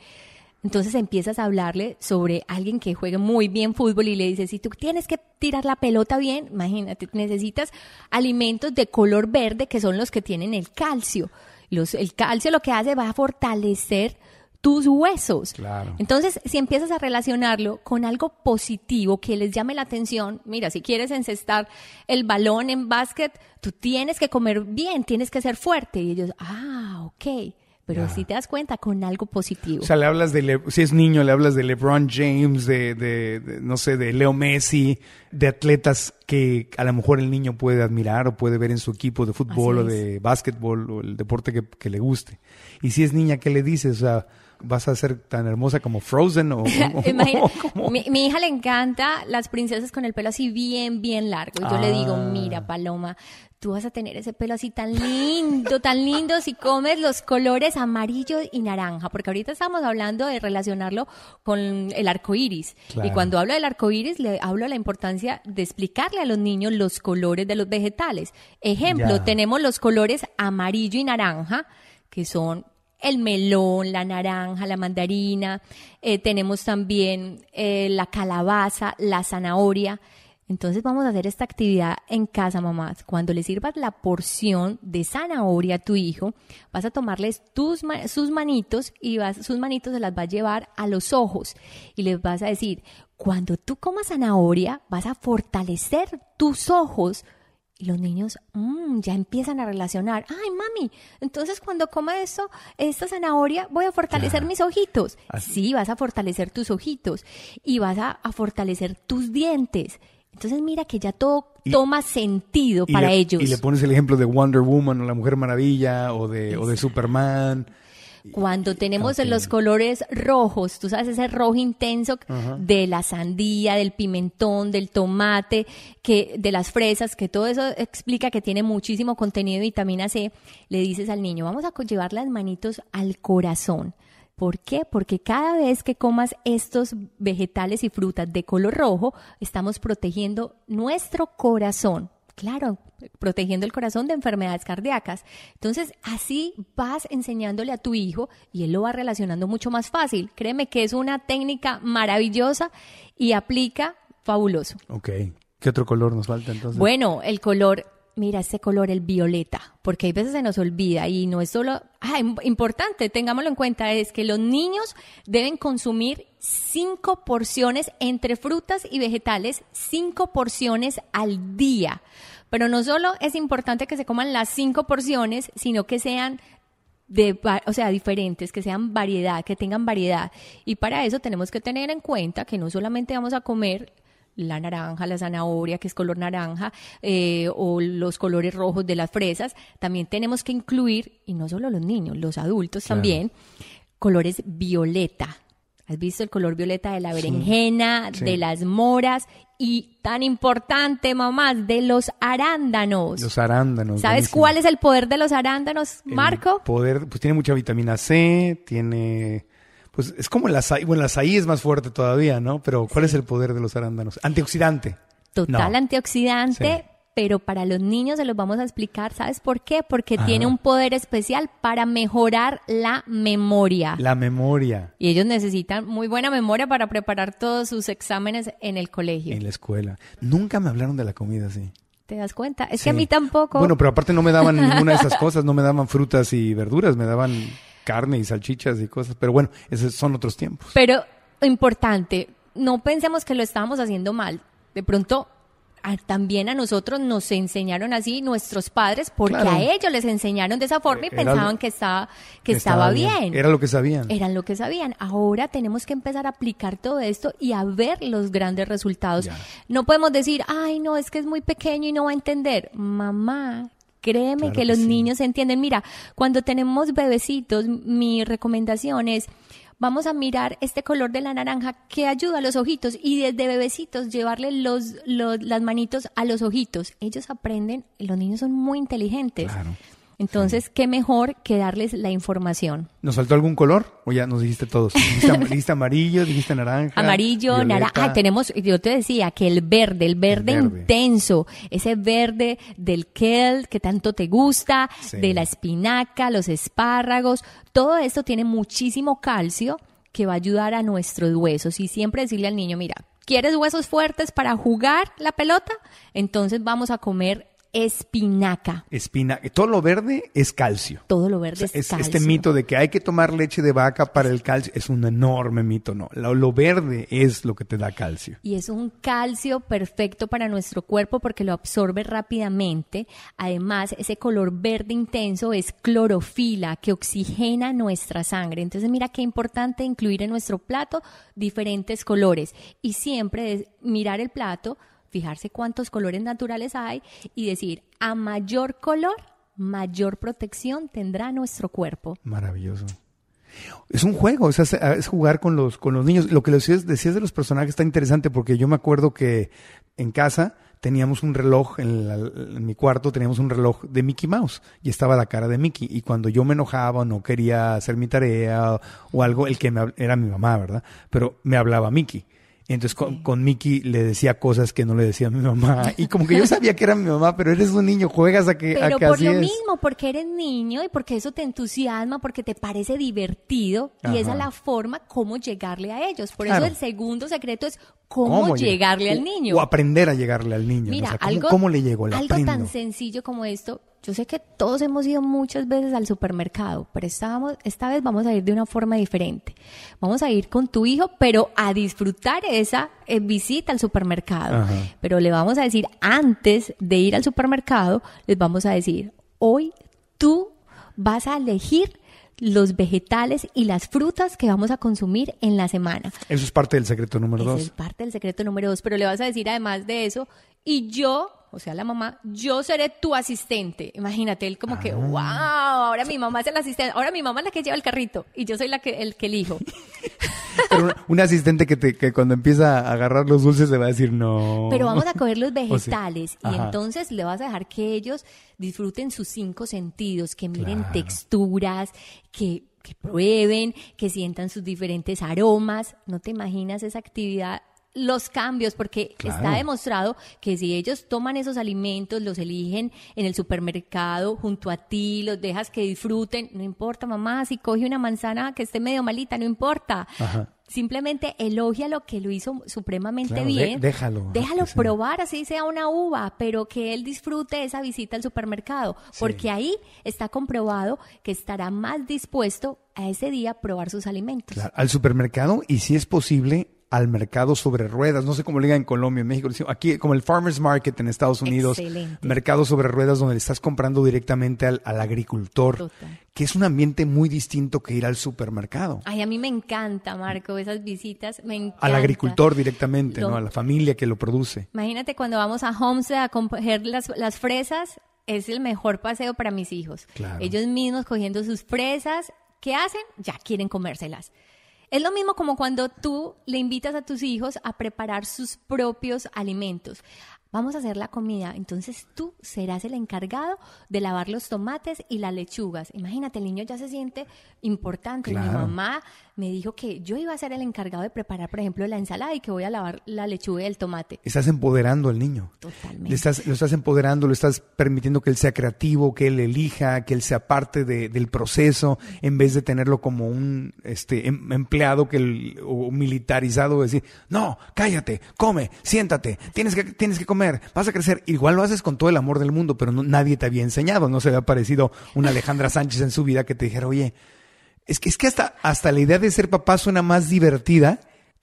Entonces empiezas a hablarle sobre alguien que juegue muy bien fútbol y le dices, si tú tienes que tirar la pelota bien, imagínate, necesitas alimentos de color verde que son los que tienen el calcio. Los, el calcio lo que hace va a fortalecer tus huesos. Claro. Entonces, si empiezas a relacionarlo con algo positivo que les llame la atención, mira, si quieres encestar el balón en básquet, tú tienes que comer bien, tienes que ser fuerte. Y ellos, ah, ok. Pero si te das cuenta con algo positivo. O sea, le hablas de, Le- si es niño, le hablas de LeBron James, de, de- de, no sé, de Leo Messi, de atletas que a lo mejor el niño puede admirar o puede ver en su equipo de fútbol Así o de básquetbol o el deporte que, que le guste. Y si es niña, ¿qué le dices? O sea, ¿vas a ser tan hermosa como Frozen o, (laughs) o- como- mi, mi hija le encanta las princesas con el pelo así bien, bien largo. Y yo le digo, Ah. mira, Paloma, tú vas a tener ese pelo así tan lindo, tan lindo si comes los colores amarillo y naranja. Porque ahorita estamos hablando de relacionarlo con el arco iris. Claro. Y cuando hablo del arco iris, le hablo de la importancia de explicarle a los niños los colores de los vegetales. Ejemplo, Ya. tenemos los colores amarillo y naranja, que son el melón, la naranja, la mandarina, eh, tenemos también eh, la calabaza, la zanahoria. Entonces vamos a hacer esta actividad en casa, mamás. Cuando le sirvas la porción de zanahoria a tu hijo, vas a tomarles tus, sus manitos y vas, sus manitos se las va a llevar a los ojos y les vas a decir, cuando tú comas zanahoria, vas a fortalecer tus ojos y los niños mm, ya empiezan a relacionar. Ay, mami, entonces cuando coma esto, esta zanahoria, voy a fortalecer Claro. mis ojitos. Así- Sí, vas a fortalecer tus ojitos y vas a, a fortalecer tus dientes. Entonces mira que ya todo Y- toma sentido para le- ellos. Y le pones el ejemplo de Wonder Woman o la Mujer Maravilla o de, o de Superman. Cuando tenemos los colores rojos, tú sabes, ese rojo intenso de la sandía, del pimentón, del tomate, que, de las fresas, que todo eso explica que tiene muchísimo contenido de vitamina C, le dices al niño, vamos a llevar las manitos al corazón. ¿Por qué? Porque cada vez que comas estos vegetales y frutas de color rojo, estamos protegiendo nuestro corazón. Claro, protegiendo el corazón de enfermedades cardíacas. Entonces, así vas enseñándole a tu hijo y él lo va relacionando mucho más fácil. Créeme que es una técnica maravillosa y aplica fabuloso. Ok. ¿Qué otro color nos falta entonces? Bueno, el color, mira ese color, el violeta, porque hay veces se nos olvida y no es solo, ah, im- importante, tengámoslo en cuenta, es que los niños deben consumir cinco porciones entre frutas y vegetales, cinco porciones al día. Pero no solo es importante que se coman las cinco porciones, sino que sean de, o sea, diferentes, que sean variedad, que tengan variedad. Y para eso tenemos que tener en cuenta que no solamente vamos a comer la naranja, la zanahoria, que es color naranja, eh, o los colores rojos de las fresas, también tenemos que incluir, y no solo los niños, los adultos Claro. también, colores violeta. ¿Has visto el color violeta de la berenjena, sí. de las moras y tan importante, mamás, de los arándanos? Los arándanos. ¿Sabes buenísimo. cuál es el poder de los arándanos, El Marco? poder, pues tiene mucha vitamina C, tiene... Pues es como el azaí, bueno, el azaí es más fuerte todavía, ¿no? Pero ¿cuál es el poder de los arándanos? Antioxidante. Total No. antioxidante, Sí. pero para los niños se los vamos a explicar. ¿Sabes por qué? Porque Ajá. tiene un poder especial para mejorar la memoria. La memoria Y ellos necesitan muy buena memoria para preparar todos sus exámenes en el colegio. en la escuela. Nunca me hablaron de la comida así. ¿Te das cuenta? Es Sí. que a mí tampoco. Bueno, pero aparte no me daban ninguna de esas cosas, no me daban frutas y verduras, me daban carne y salchichas y cosas. Pero bueno, esos son otros tiempos. Pero importante, no pensemos que lo estábamos haciendo mal. De pronto, a- también a nosotros nos enseñaron así nuestros padres, porque Claro. a ellos les enseñaron de esa forma y Era lo- pensaban que estaba, que estaba, bien. Era lo que sabían. Eran lo que sabían. Ahora tenemos que empezar a aplicar todo esto y a ver los grandes resultados. Ya. No podemos decir, ay, no, es que es muy pequeño y no va a entender. Mamá, créeme Claro que, que los sí. niños entienden. Mira, cuando tenemos bebecitos, mi recomendación es, vamos a mirar este color de la naranja que ayuda a los ojitos y desde bebecitos llevarle los, los- las manitos a los ojitos. Ellos aprenden, los niños son muy inteligentes. Claro. Entonces, qué mejor que darles la información. ¿Nos faltó algún color? ¿O ya nos dijiste todos? Dijiste, am- (laughs) dijiste amarillo, dijiste naranja. Amarillo, naranja. Ah, tenemos, yo te decía que el verde, el verde, verde. intenso, ese verde del kale que tanto te gusta, Sí. de la espinaca, los espárragos, todo esto tiene muchísimo calcio que va a ayudar a nuestros huesos. Y siempre decirle al niño, mira, ¿quieres huesos fuertes para jugar la pelota? Entonces vamos a comer espinaca. Espina. Todo lo verde es calcio. Todo lo O verde sea, es, es- calcio. este mito de que hay que tomar leche de vaca para el calcio es un enorme mito, no. Lo, lo verde es lo que te da calcio. Y es un calcio perfecto para nuestro cuerpo porque lo absorbe rápidamente. Además, ese color verde intenso es clorofila que oxigena nuestra sangre. Entonces, mira qué importante incluir en nuestro plato diferentes colores. Y siempre mirar el plato, fijarse cuántos colores naturales hay y decir, a mayor color, mayor protección tendrá nuestro cuerpo. Maravilloso. Es un juego, es, jugar con los, con los niños. Lo que decías, de los personajes está interesante porque yo me acuerdo que en casa teníamos un reloj, en, la- mi cuarto teníamos un reloj de Mickey Mouse y estaba la cara de Mickey. Y cuando yo me enojaba o no quería hacer mi tarea o, algo, el que me, era mi mamá, ¿verdad? Pero me hablaba Mickey. Entonces con, con Mickey le decía cosas que no le decía a mi mamá. Y como que yo sabía que era mi mamá, pero eres un niño, juegas a que, a Pero que por así lo es. mismo, porque eres niño y porque eso te entusiasma, porque te parece divertido y esa es la forma como llegarle a ellos. Por Claro. eso el segundo secreto es cómo, lleg- llegarle al niño. O aprender a llegarle al niño. Mira, O sea, ¿cómo, algo, cómo le llego? Le algo aprendo. tan sencillo como esto. Yo sé que todos hemos ido muchas veces al supermercado, pero estábamos, esta vez vamos a ir de una forma diferente. Vamos a ir con tu hijo, pero a disfrutar esa eh, visita al supermercado. Ajá. Pero le vamos a decir, antes de ir al supermercado, les vamos a decir, hoy tú vas a elegir los vegetales y las frutas que vamos a consumir en la semana. Eso es parte del secreto número Ese dos. es parte del secreto número dos, pero le vas a decir además de eso, y yo, o sea, la mamá, yo seré tu asistente. Imagínate, él como que, Ah. wow, ahora mi mamá es el asistente, ahora mi mamá es la que lleva el carrito, y yo soy la que, el que elijo. (laughs) Pero un, un asistente que, te, que cuando empieza a agarrar los dulces le va a decir no. Pero vamos a coger los (laughs) O vegetales y entonces le vas a dejar que ellos disfruten sus cinco sentidos, que miren Claro. texturas, que, que prueben, que sientan sus diferentes aromas. ¿No te imaginas esa actividad los cambios, porque Claro. está demostrado que si ellos toman esos alimentos, los eligen en el supermercado junto a ti, los dejas que disfruten, no importa mamá, si coge una manzana que esté medio malita, no importa. Ajá. Simplemente elogia lo que lo hizo supremamente Claro, de- bien. déjalo, Déjalo probar, así sea una uva, pero que él disfrute esa visita al supermercado, porque ahí está comprobado que estará más dispuesto a ese día probar sus alimentos. Claro, al supermercado y si es posible al mercado sobre ruedas, no sé cómo le digan en Colombia, en México, aquí como el farmers market en Estados Unidos, Excelente. mercado sobre ruedas donde le estás comprando directamente al, al agricultor, Total. que es un ambiente muy distinto que ir al supermercado, Ay, a mí me encanta, Marco, esas visitas, me encanta. al agricultor directamente, Lo- ¿no? a la familia que lo produce. Imagínate cuando vamos a Homestead a coger las, las fresas, es el mejor paseo para mis hijos. Claro. Ellos mismos cogiendo sus fresas, ¿qué hacen? Ya quieren comérselas. Es lo mismo como cuando tú le invitas a tus hijos a preparar sus propios alimentos. Vamos a hacer la comida, entonces tú serás el encargado de lavar los tomates y las lechugas. Imagínate, el niño ya se siente importante. Mi mamá me dijo que yo iba a ser el encargado de preparar, por ejemplo, la ensalada y que voy a lavar la lechuga y el tomate. Estás empoderando al niño. Totalmente. Le estás, lo estás empoderando, lo estás permitiendo que él sea creativo, que él elija, que él sea parte de- del proceso, en vez de tenerlo como un este, em- empleado que el- o militarizado, decir, no, cállate, come, siéntate, tienes que, tienes que comer, vas a crecer. Igual lo haces con todo el amor del mundo, pero no- nadie te había enseñado, no se había parecido una Alejandra Sánchez en su vida que te dijera, oye, es que, es que hasta, hasta la idea de ser papá suena más divertida,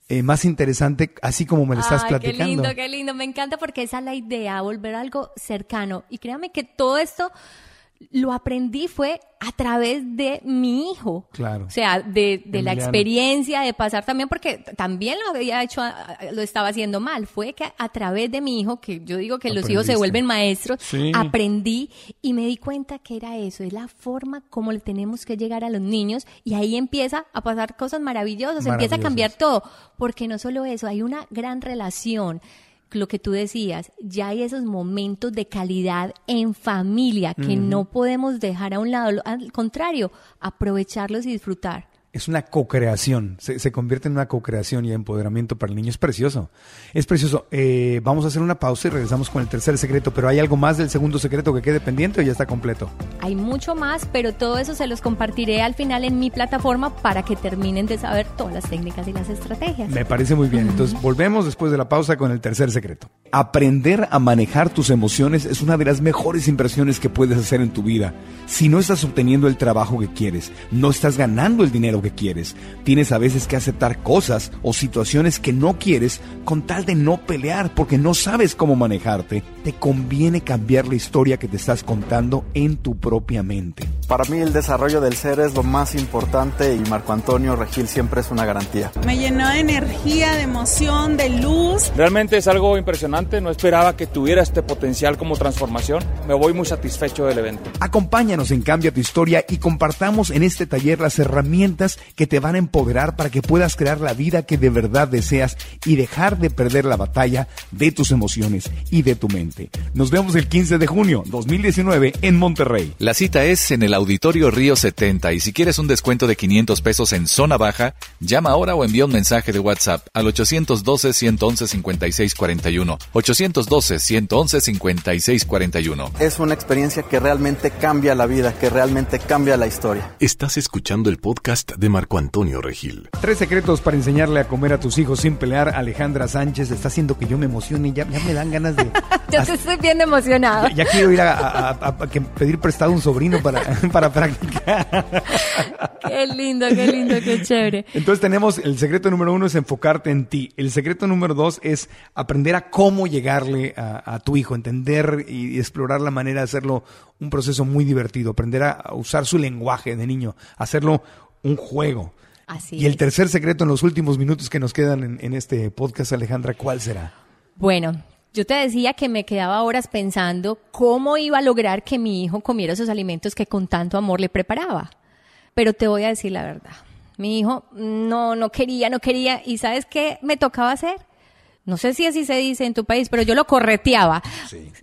eh, más interesante, así como me lo estás Ay, platicando. Qué lindo, qué lindo. Me encanta porque esa es la idea, volver algo cercano. Y créame que todo esto lo aprendí fue a través de mi hijo. Claro. O sea, de, de la experiencia, de pasar también, porque también lo había hecho, lo estaba haciendo mal. Fue que a través de mi hijo, que yo digo que los hijos se vuelven maestros, Sí. aprendí y me di cuenta que era eso, es la forma como le tenemos que llegar a los niños y ahí empieza a pasar cosas maravillosas, empieza a cambiar todo, porque no solo eso, hay una gran relación. Lo que tú decías, ya hay esos momentos de calidad en familia que no podemos dejar a un lado, al contrario, aprovecharlos y disfrutar. Es una co-creación, se, se convierte en una co-creación y empoderamiento para el niño. Es precioso, es precioso. Eh, vamos a hacer una pausa y regresamos con el tercer secreto, pero ¿hay algo más del segundo secreto que quede pendiente o ya está completo? Hay mucho más, pero todo eso se los compartiré al final en mi plataforma para que terminen de saber todas las técnicas y las estrategias. Me parece muy bien. Entonces volvemos después de la pausa con el tercer secreto. Aprender a manejar tus emociones es una de las mejores inversiones que puedes hacer en tu vida. Si no estás obteniendo el trabajo que quieres, no estás ganando el dinero que quieres, tienes a veces que aceptar cosas o situaciones que no quieres con tal de no pelear porque no sabes cómo manejarte, te conviene cambiar la historia que te estás contando en tu propia mente. Para mí el desarrollo del ser es lo más importante y Marco Antonio Regil siempre es una garantía. Me llenó de energía, de emoción, de luz. Realmente es algo impresionante, no esperaba que tuviera este potencial como transformación. Me voy muy satisfecho del evento. Acompáñanos en Cambia tu Historia y compartamos en este taller las herramientas que te van a empoderar para que puedas crear la vida que de verdad deseas y dejar de perder la batalla de tus emociones y de tu mente. Nos vemos el 15 de junio 2019 en Monterrey. La cita es en el Auditorio Río 70 y si quieres un descuento de 500 pesos en zona baja, llama ahora o envía un mensaje de WhatsApp al 812-111-5641. 812-111-5641. Es una experiencia que realmente cambia la vida, que realmente cambia la historia. Estás escuchando el podcast de Marco Antonio Regil. Tres secretos para enseñarle a comer a tus hijos sin pelear. Alejandra Sánchez está haciendo que yo me emocione. Ya, ya me dan ganas de... (laughs) Yo te estoy bien emocionada. Ya, ya quiero ir a, a- a- a pedir prestado un sobrino para, (laughs) para practicar. Qué lindo, qué lindo, qué chévere. Entonces tenemos el secreto número uno es enfocarte en ti. El secreto número dos es aprender a cómo llegarle a, a tu hijo, entender y explorar la manera de hacerlo un proceso muy divertido, aprender a, a usar su lenguaje de niño, hacerlo un juego. Así y el es. tercer secreto en los últimos minutos que nos quedan en, en este podcast, Alejandra, ¿cuál será? Bueno, yo te decía que me quedaba horas pensando cómo iba a lograr que mi hijo comiera esos alimentos que con tanto amor le preparaba. Pero te voy a decir la verdad. Mi hijo no, no quería, no quería. ¿Y sabes qué me tocaba hacer? No sé si así se dice en tu país, pero yo lo correteaba.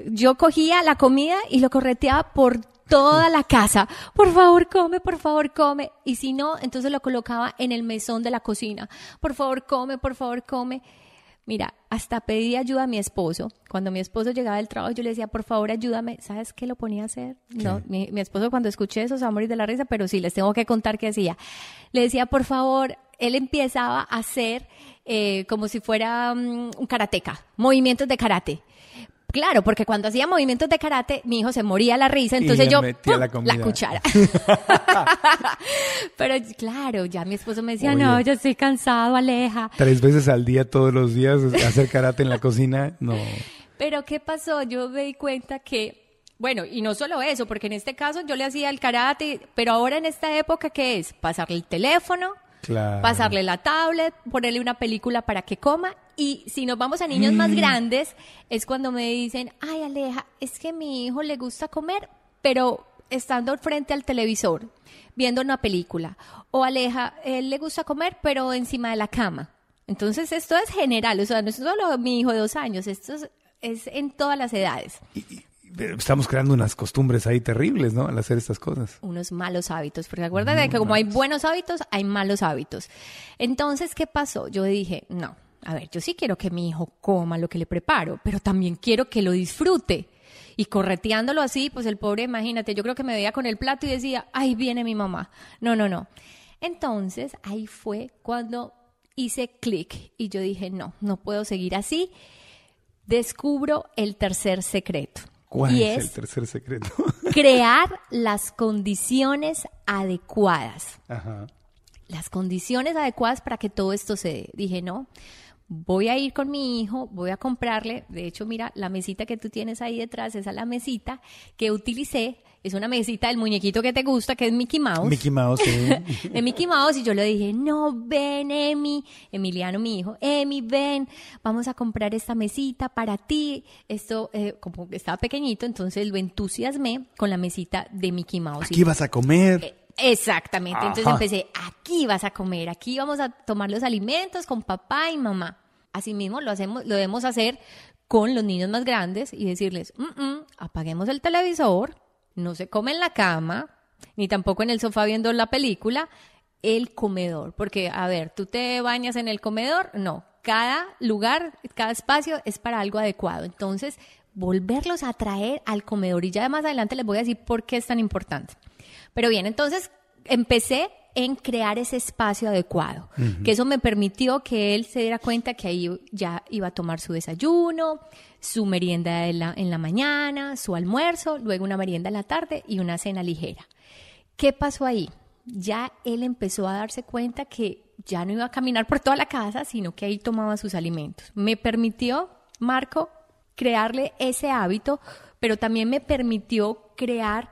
Yo cogía la comida y lo correteaba por toda la casa. Por favor, come, por favor, come. Y si no, entonces lo colocaba en el mesón de la cocina. Por favor, come, por favor, come. Mira, hasta pedí ayuda a mi esposo. Cuando mi esposo llegaba del trabajo, yo le decía, por favor, ayúdame. ¿Sabes qué lo ponía a hacer? No, mi, mi esposo cuando escuché eso se va a morir de la risa, pero sí, les tengo que contar qué hacía. Le decía, por favor, él empezaba a hacer eh, como si fuera um, un karateca, movimientos de karate. Claro, porque cuando hacía movimientos de karate, mi hijo se moría la risa, entonces yo ¡pum! la, la, cuchara. (laughs) (laughs) Pero claro, ya mi esposo me decía, Oye. no, yo estoy cansado, Aleja. Tres veces al día, todos los días, hacer karate en la cocina, no. Pero ¿qué pasó? Yo me di cuenta que, bueno, y no solo eso, porque en este caso yo le hacía el karate, pero ahora en esta época, ¿qué es? Pasarle el teléfono, Claro. pasarle la tablet, ponerle una película para que coma. Y si nos vamos a niños Mm. más grandes, es cuando me dicen, ay Aleja, es que a mi hijo le gusta comer, pero estando frente al televisor, viendo una película. O Aleja, él le gusta comer, pero encima de la cama. Entonces esto es general, o sea, no es solo mi hijo de dos años, esto es, es en todas las edades. Estamos creando unas costumbres ahí terribles, ¿no? Al hacer estas cosas. unos malos hábitos, porque acuérdate que como hay buenos hábitos, hay malos hábitos. Entonces, ¿qué pasó? Yo dije, no, a ver, yo sí quiero que mi hijo coma lo que le preparo, pero también quiero que lo disfrute. Y correteándolo así, pues el pobre, imagínate, yo creo que me veía con el plato y decía, ay, viene mi mamá. No, no, no. Entonces, ahí fue cuando hice clic y yo dije, no, no puedo seguir así. Descubro el tercer secreto. ¿Cuál y es, es el tercer secreto? (laughs) (laughs) crear las condiciones adecuadas. Ajá. Las condiciones adecuadas para que todo esto se dé. Dije, no, voy a ir con mi hijo, voy a comprarle, de hecho, mira, la mesita que tú tienes ahí detrás, esa es la mesita que utilicé, es una mesita del muñequito que te gusta, que es Mickey Mouse. Mickey Mouse, sí. (laughs) de Mickey Mouse y yo le dije, no, ven, Emi, Emiliano, mi hijo, Emi, ven, vamos a comprar esta mesita para ti. Esto, eh, como que estaba pequeñito, entonces lo entusiasmé con la mesita de Mickey Mouse. Aquí vas a comer. Exactamente, entonces empecé, aquí vas a comer, aquí vamos a tomar los alimentos con papá y mamá. Asimismo lo hacemos, lo debemos hacer con los niños más grandes y decirles, "Mm, mm, apaguemos el televisor, no se come en la cama, ni tampoco en el sofá viendo la película, el comedor, porque a ver, tú te bañas en el comedor, no, cada lugar, cada espacio es para algo adecuado. Entonces, volverlos a traer al comedor y ya más adelante les voy a decir por qué es tan importante. Pero bien, entonces empecé en crear ese espacio adecuado, que eso me permitió que él se diera cuenta que ahí ya iba a tomar su desayuno, su merienda en la, en la mañana, su almuerzo, luego una merienda en la tarde y una cena ligera. ¿Qué pasó ahí? Ya él empezó a darse cuenta que ya no iba a caminar por toda la casa, sino que ahí tomaba sus alimentos. Me permitió, Marco, crearle ese hábito, pero también me permitió crear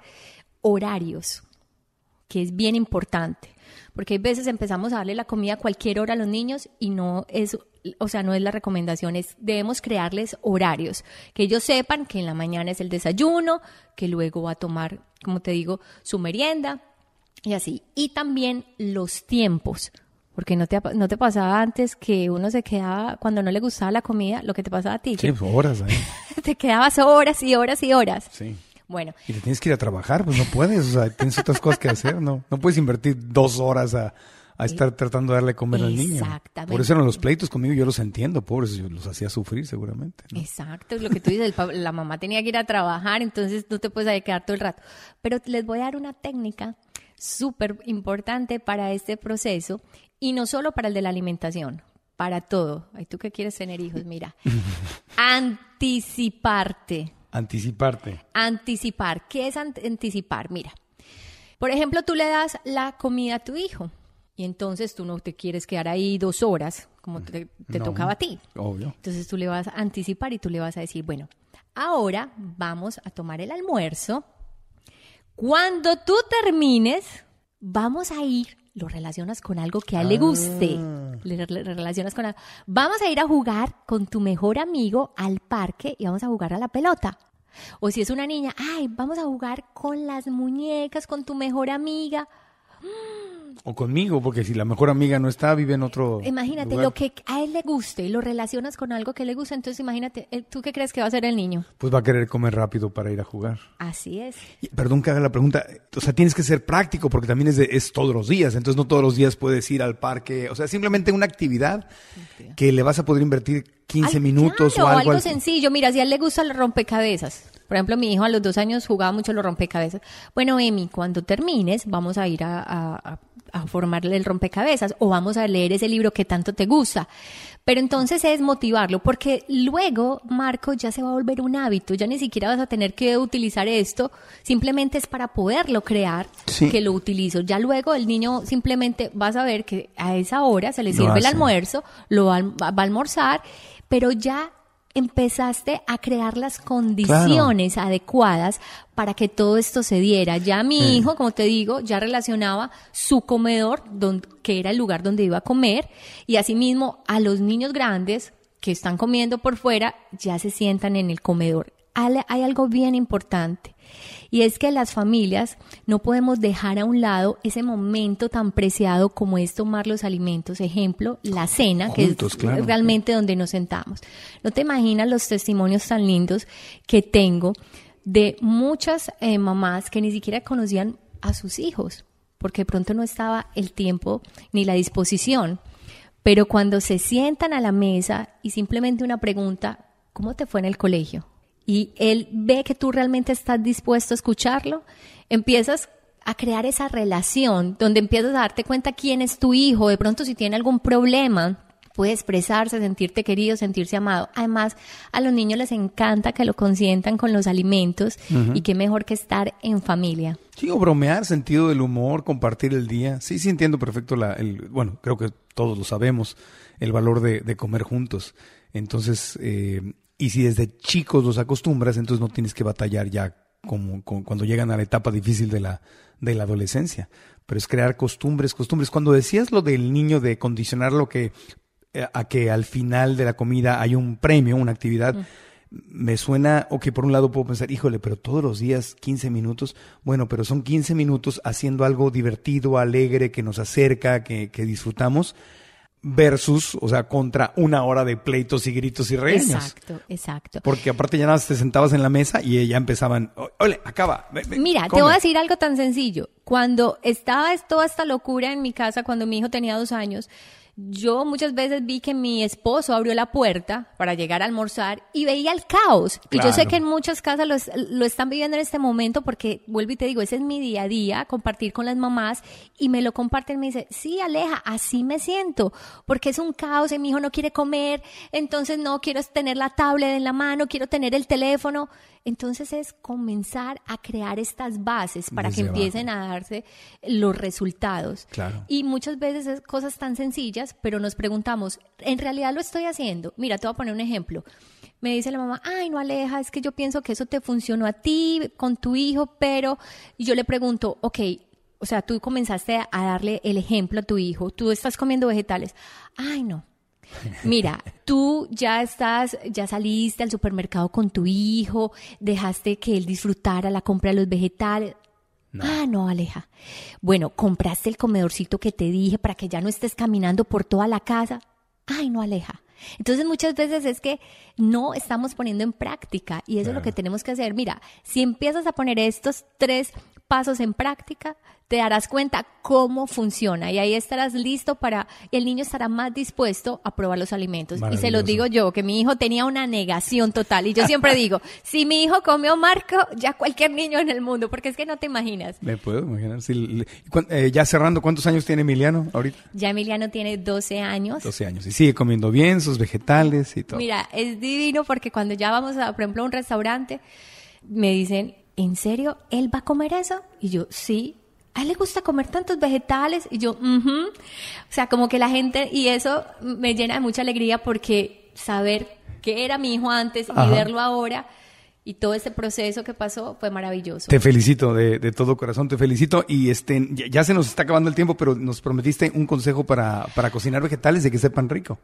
horarios, que es bien importante, porque hay veces empezamos a darle la comida a cualquier hora a los niños y no es, o sea, no es la recomendación, es debemos crearles horarios, que ellos sepan que en la mañana es el desayuno, que luego va a tomar, como te digo, su merienda y así. Y también los tiempos. Porque no te, no te pasaba antes que uno se quedaba, cuando no le gustaba la comida, lo que te pasaba a ti, Sí, horas ahí. (laughs) te quedabas horas y horas y horas. Sí. Bueno, Y te tienes que ir a trabajar, pues no puedes, o sea, tienes otras cosas que hacer, ¿no? No puedes invertir dos horas a, a estar tratando de darle comer al niño. Exactamente. Por eso eran los pleitos conmigo, yo los entiendo, pobres, yo los hacía sufrir seguramente. ¿no? Exacto, lo que tú dices, el la mamá tenía que ir a trabajar, entonces no te puedes ahí quedar todo el rato. Pero les voy a dar una técnica súper importante para este proceso y no solo para el de la alimentación, para todo. Ay, tú que quieres tener hijos, mira. (laughs) Anticiparte. Anticiparte. Anticipar. ¿Qué es ant- anticipar? Mira, por ejemplo, tú le das la comida a tu hijo y entonces tú no te quieres quedar ahí dos horas como te, te No, tocaba a ti. Obvio. Entonces tú le vas a anticipar y tú le vas a decir, bueno, ahora vamos a tomar el almuerzo. Cuando tú termines, vamos a ir, lo relacionas con algo que a él le guste. Le- le relacionas con algo. Vamos a ir a jugar con tu mejor amigo al parque y vamos a jugar a la pelota. O si es una niña, ay, vamos a jugar con las muñecas, con tu mejor amiga. O conmigo, porque si la mejor amiga no está, vive en otro. Imagínate lugar, lo que a él le guste y lo relacionas con algo que le gusta. Entonces, imagínate, eh, ¿tú qué crees que va a hacer el niño? Pues va a querer comer rápido para ir a jugar. Así es. Y- Perdón que haga la pregunta. O sea, tienes que ser práctico porque también es, de- es todos los días. Entonces, no todos los días puedes ir al parque. O sea, simplemente una actividad que le vas a poder invertir 15 minutos claro, o algo. algo al- sencillo. Mira, si a él le gusta los rompecabezas. Por ejemplo, mi hijo a los dos años jugaba mucho los rompecabezas. Bueno, Emi, cuando termines, vamos a ir a, a- formarle el rompecabezas o vamos a leer ese libro que tanto te gusta. Pero entonces es motivarlo, porque luego, Marco, ya se va a volver un hábito. Ya ni siquiera vas a tener que utilizar esto. Simplemente es para poderlo crear Sí. que lo utilizo. Ya luego el niño simplemente va a saber que a esa hora se le sirve el almuerzo, lo va, va a almorzar, pero ya empezaste a crear las condiciones adecuadas para que todo esto se diera. Ya mi hijo, como te digo, ya relacionaba su comedor, don- que era el lugar donde iba a comer, y asimismo a los niños grandes que están comiendo por fuera, ya se sientan en el comedor. Hay algo bien importante. Y es que las familias no podemos dejar a un lado ese momento tan preciado como es tomar los alimentos. Ejemplo, la cena, que es claro. realmente donde nos sentamos. No te imaginas los testimonios tan lindos que tengo de muchas eh, mamás que ni siquiera conocían a sus hijos, porque de pronto no estaba el tiempo ni la disposición. Pero cuando se sientan a la mesa y simplemente una pregunta, ¿cómo te fue en el colegio? Y él ve que tú realmente estás dispuesto a escucharlo, empiezas a crear esa relación donde empiezas a darte cuenta quién es tu hijo, de pronto si tiene algún problema, puede expresarse, sentirte querido, sentirse amado. Además, a los niños les encanta que lo consientan con los alimentos y qué mejor que estar en familia. Sí, o bromear, sentido del humor, compartir el día. Sí, sí entiendo perfecto la, el, bueno, creo que todos lo sabemos, el valor de, de comer juntos. Entonces, eh, y si desde chicos los acostumbras, entonces no tienes que batallar ya como, como cuando llegan a la etapa difícil de la, de la adolescencia. Pero es crear costumbres, costumbres. Cuando decías lo del niño de condicionar lo que, eh, a que al final de la comida hay un premio, una actividad, me suena, o que por un lado puedo pensar, híjole, pero todos los días 15 minutos, bueno, pero son 15 minutos haciendo algo divertido, alegre, que nos acerca, que, que disfrutamos, versus, o sea, contra una hora de pleitos y gritos y regaños. Exacto, exacto. Porque aparte ya nada, más te sentabas en la mesa y ya empezaban, "O- ole, acaba. ve- ve, Mira, te come". voy a decir algo tan sencillo. Cuando estaba es- toda esta locura en mi casa, cuando mi hijo tenía dos años, yo muchas veces vi que mi esposo abrió la puerta para llegar a almorzar y veía el caos. Y yo sé que en muchas casas lo, es- lo están viviendo en este momento porque, vuelvo y te digo, ese es mi día a día, compartir con las mamás y me lo comparten, me dice, sí, Aleja, así me siento, porque es un caos y mi hijo no quiere comer, entonces no quiero tener la tablet en la mano, quiero tener el teléfono. Entonces es comenzar a crear estas bases para que abajo. empiecen a darse los resultados. Claro. Y muchas veces es cosas tan sencillas, pero nos preguntamos, ¿en realidad lo estoy haciendo? Mira, te voy a poner un ejemplo. Me dice la mamá, ay, no Aleja, es que yo pienso que eso te funcionó a ti, con tu hijo, pero y yo le pregunto, ok, o sea, tú comenzaste a darle el ejemplo a tu hijo, tú estás comiendo vegetales. Ay, no. Mira, tú ya estás, ya saliste al supermercado con tu hijo, dejaste que él disfrutara la compra de los vegetales. Ah, no, Aleja. Bueno, compraste el comedorcito que te dije para que ya no estés caminando por toda la casa. Ay, no, Aleja. Entonces muchas veces es que no estamos poniendo en práctica y eso es lo que tenemos que hacer. Mira, si empiezas a poner estos tres pasos en práctica, te darás cuenta cómo funciona y ahí estarás listo para, y el niño estará más dispuesto a probar los alimentos. Y se los digo yo, que mi hijo tenía una negación total y yo siempre digo, (laughs) si mi hijo comió Marco, ya cualquier niño en el mundo, porque es que no te imaginas. Me puedo imaginar. le- eh, ya cerrando, ¿cuántos años tiene Emiliano ahorita? Ya Emiliano tiene 12 años. 12 años. Y sigue comiendo bien sus vegetales y todo. Mira, es divino porque cuando ya vamos a, por ejemplo, a un restaurante, me dicen, ¿en serio él va a comer eso? Y yo, sí. ¿A él le gusta comer tantos vegetales? Y yo, "Ujú". O sea, como que la gente, y eso me llena de mucha alegría porque saber que era mi hijo antes Ajá. y verlo ahora y todo ese proceso que pasó fue maravilloso. Te felicito de, de todo corazón, te felicito. Y este, ya, se nos está acabando el tiempo, pero nos prometiste un consejo para, para cocinar vegetales y que sepan rico.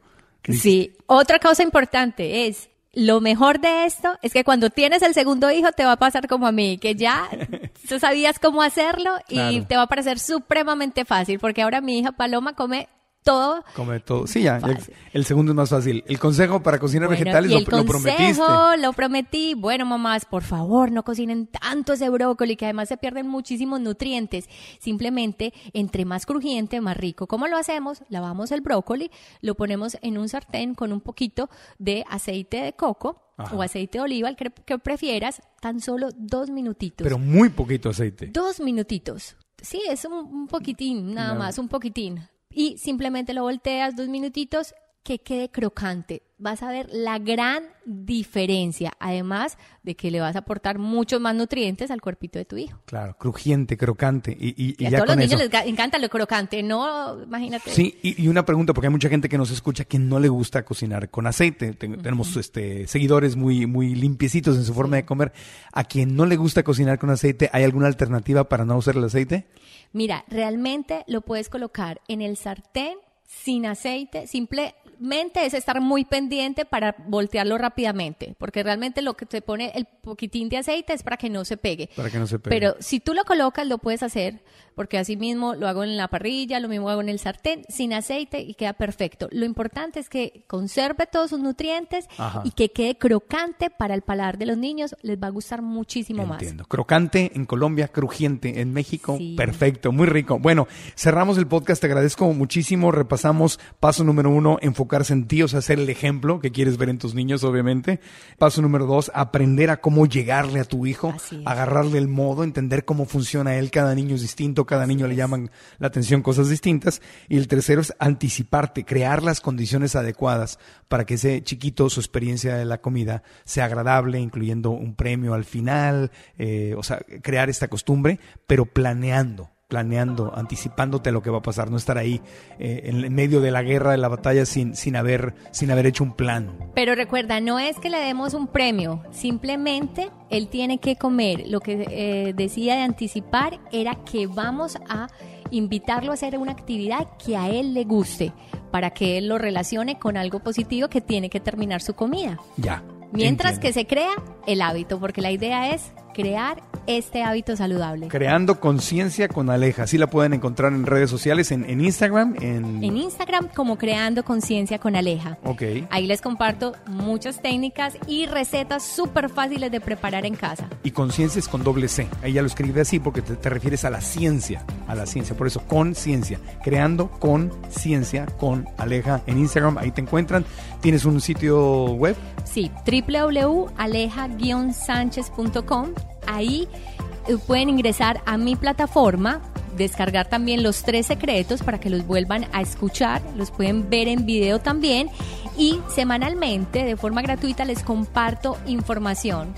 Sí, otra cosa importante es, lo mejor de esto es que cuando tienes el segundo hijo te va a pasar como a mí, que ya (laughs) tú sabías cómo hacerlo y Claro. te va a parecer supremamente fácil, porque ahora mi hija Paloma come todo. Come todo. Sí, ya, ya, el segundo es más fácil. El consejo para cocinar Bueno, vegetales y lo, el lo prometiste. consejo, lo prometí. Bueno, mamás, por favor, no cocinen tanto ese brócoli, que además se pierden muchísimos nutrientes. Simplemente, entre más crujiente, más rico. ¿Cómo lo hacemos? Lavamos el brócoli, lo ponemos en un sartén con un poquito de aceite de coco Ajá. o aceite de oliva, el que, que prefieras, tan solo dos minutitos. Pero muy poquito aceite. Dos minutitos. Sí, es un, un poquitín, nada Nada. más, un poquitín. Y simplemente lo volteas dos minutitos que quede crocante. Vas a ver la gran diferencia, además de que le vas a aportar muchos más nutrientes al cuerpito de tu hijo. Claro, crujiente, crocante. Y, y- y Y a ya todos los niños eso. les encanta lo crocante, no, imagínate. Sí, y, y una pregunta, porque hay mucha gente que nos escucha que no le gusta cocinar con aceite. Ten- Tenemos este, seguidores muy, muy limpiecitos en su forma de comer. A quien no le gusta cocinar con aceite, ¿hay alguna alternativa para no usar el aceite? Mira, realmente lo puedes colocar en el sartén sin aceite, simplemente es estar muy pendiente para voltearlo rápidamente, porque realmente lo que te pone el poquitín de aceite es para que no se pegue. Para que no se pegue. Pero si tú lo colocas, lo puedes hacer, porque así mismo lo hago en la parrilla, lo mismo hago en el sartén, sin aceite y queda perfecto. Lo importante es que conserve todos sus nutrientes Ajá. y que quede crocante para el paladar de los niños, les va a gustar muchísimo más. Entiendo. Crocante en Colombia, crujiente en México. Sí. Perfecto, muy rico. Bueno, cerramos el podcast. Te agradezco muchísimo. Repasamos paso número uno, enfocarse en ti, o sea, ser el ejemplo que quieres ver en tus niños, obviamente. Paso número dos, aprender a cómo llegarle a tu hijo, agarrarle el modo, entender cómo funciona él. Cada niño es distinto, cada niño le llaman la atención cosas distintas. Y el tercero es anticiparte, crear las condiciones adecuadas para que ese chiquito, su experiencia de la comida sea agradable, incluyendo un premio al final, eh, o sea, crear esta costumbre, pero planeando planeando, anticipándote lo que va a pasar, no estar ahí eh, en, en medio de la guerra, de la batalla, sin, sin, haber, sin haber hecho un plan. Pero recuerda, no es que le demos un premio, simplemente él tiene que comer. Lo que eh, decía de anticipar era que vamos a invitarlo a hacer una actividad que a él le guste, para que él lo relacione con algo positivo que tiene que terminar su comida. Ya. Mientras entiendo. que se crea el hábito, porque la idea es crear este hábito saludable. Creando conciencia con Aleja. Así la pueden encontrar en redes sociales, en, en Instagram, en... En Instagram como Creando Conciencia con Aleja. Ok. Ahí les comparto muchas técnicas y recetas súper fáciles de preparar en casa. Y conciencia es con doble C. Ahí ya lo escribe así porque te, te refieres a la ciencia, a la ciencia. Por eso, conciencia. Creando conciencia con Aleja en Instagram. Ahí te encuentran. ¿Tienes un sitio web? Sí, www.aleja-sánchez.com. Ahí eh, pueden ingresar a mi plataforma, descargar también los tres secretos para que los vuelvan a escuchar, los pueden ver en video también y semanalmente de forma gratuita les comparto información,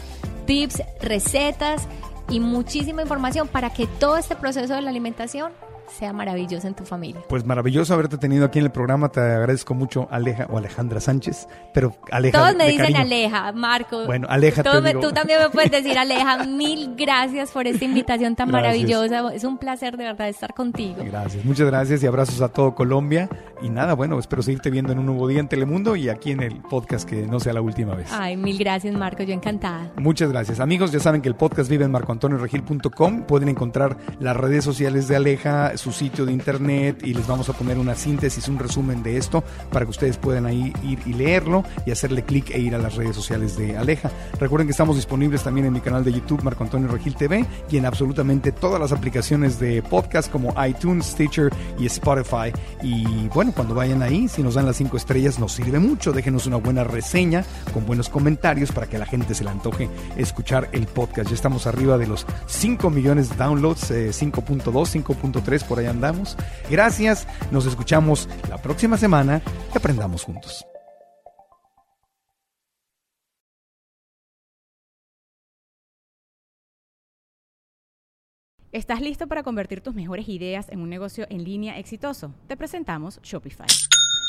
tips, recetas y muchísima información para que todo este proceso de la alimentación sea maravilloso en tu familia. Pues maravilloso haberte tenido aquí en el programa. Te agradezco mucho, Aleja o Alejandra Sánchez. Pero Aleja. Todos me dicen cariño. Aleja, Marco. Bueno, Aleja, me- digo. Tú también me puedes decir (laughs) Aleja. Mil gracias por esta invitación tan Gracias. maravillosa. Es un placer de verdad estar contigo. Gracias, muchas gracias y abrazos a todo Colombia. Y nada, bueno, espero seguirte viendo en un nuevo día en Telemundo y aquí en el podcast que no sea la última vez. Ay, mil gracias, Marco. Yo encantada. Muchas gracias. Amigos, ya saben que el podcast vive en marcoantonioregil.com. Pueden encontrar las redes sociales de Aleja, su sitio de internet y les vamos a poner una síntesis, un resumen de esto para que ustedes puedan ahí ir y leerlo y hacerle clic e ir a las redes sociales de Aleja. Recuerden que estamos disponibles también en mi canal de YouTube Marco Antonio Regil TV y en absolutamente todas las aplicaciones de podcast como iTunes, Stitcher y Spotify. Y bueno, cuando vayan ahí, si nos dan las cinco estrellas, nos sirve mucho. Déjenos una buena reseña con buenos comentarios para que la gente se le antoje escuchar el podcast. Ya estamos arriba de los 5 millones de downloads, eh, 5.2, 5.3, por ahí andamos. Gracias, nos escuchamos la próxima semana y aprendamos juntos. ¿Estás listo para convertir tus mejores ideas en un negocio en línea exitoso? Te presentamos Shopify.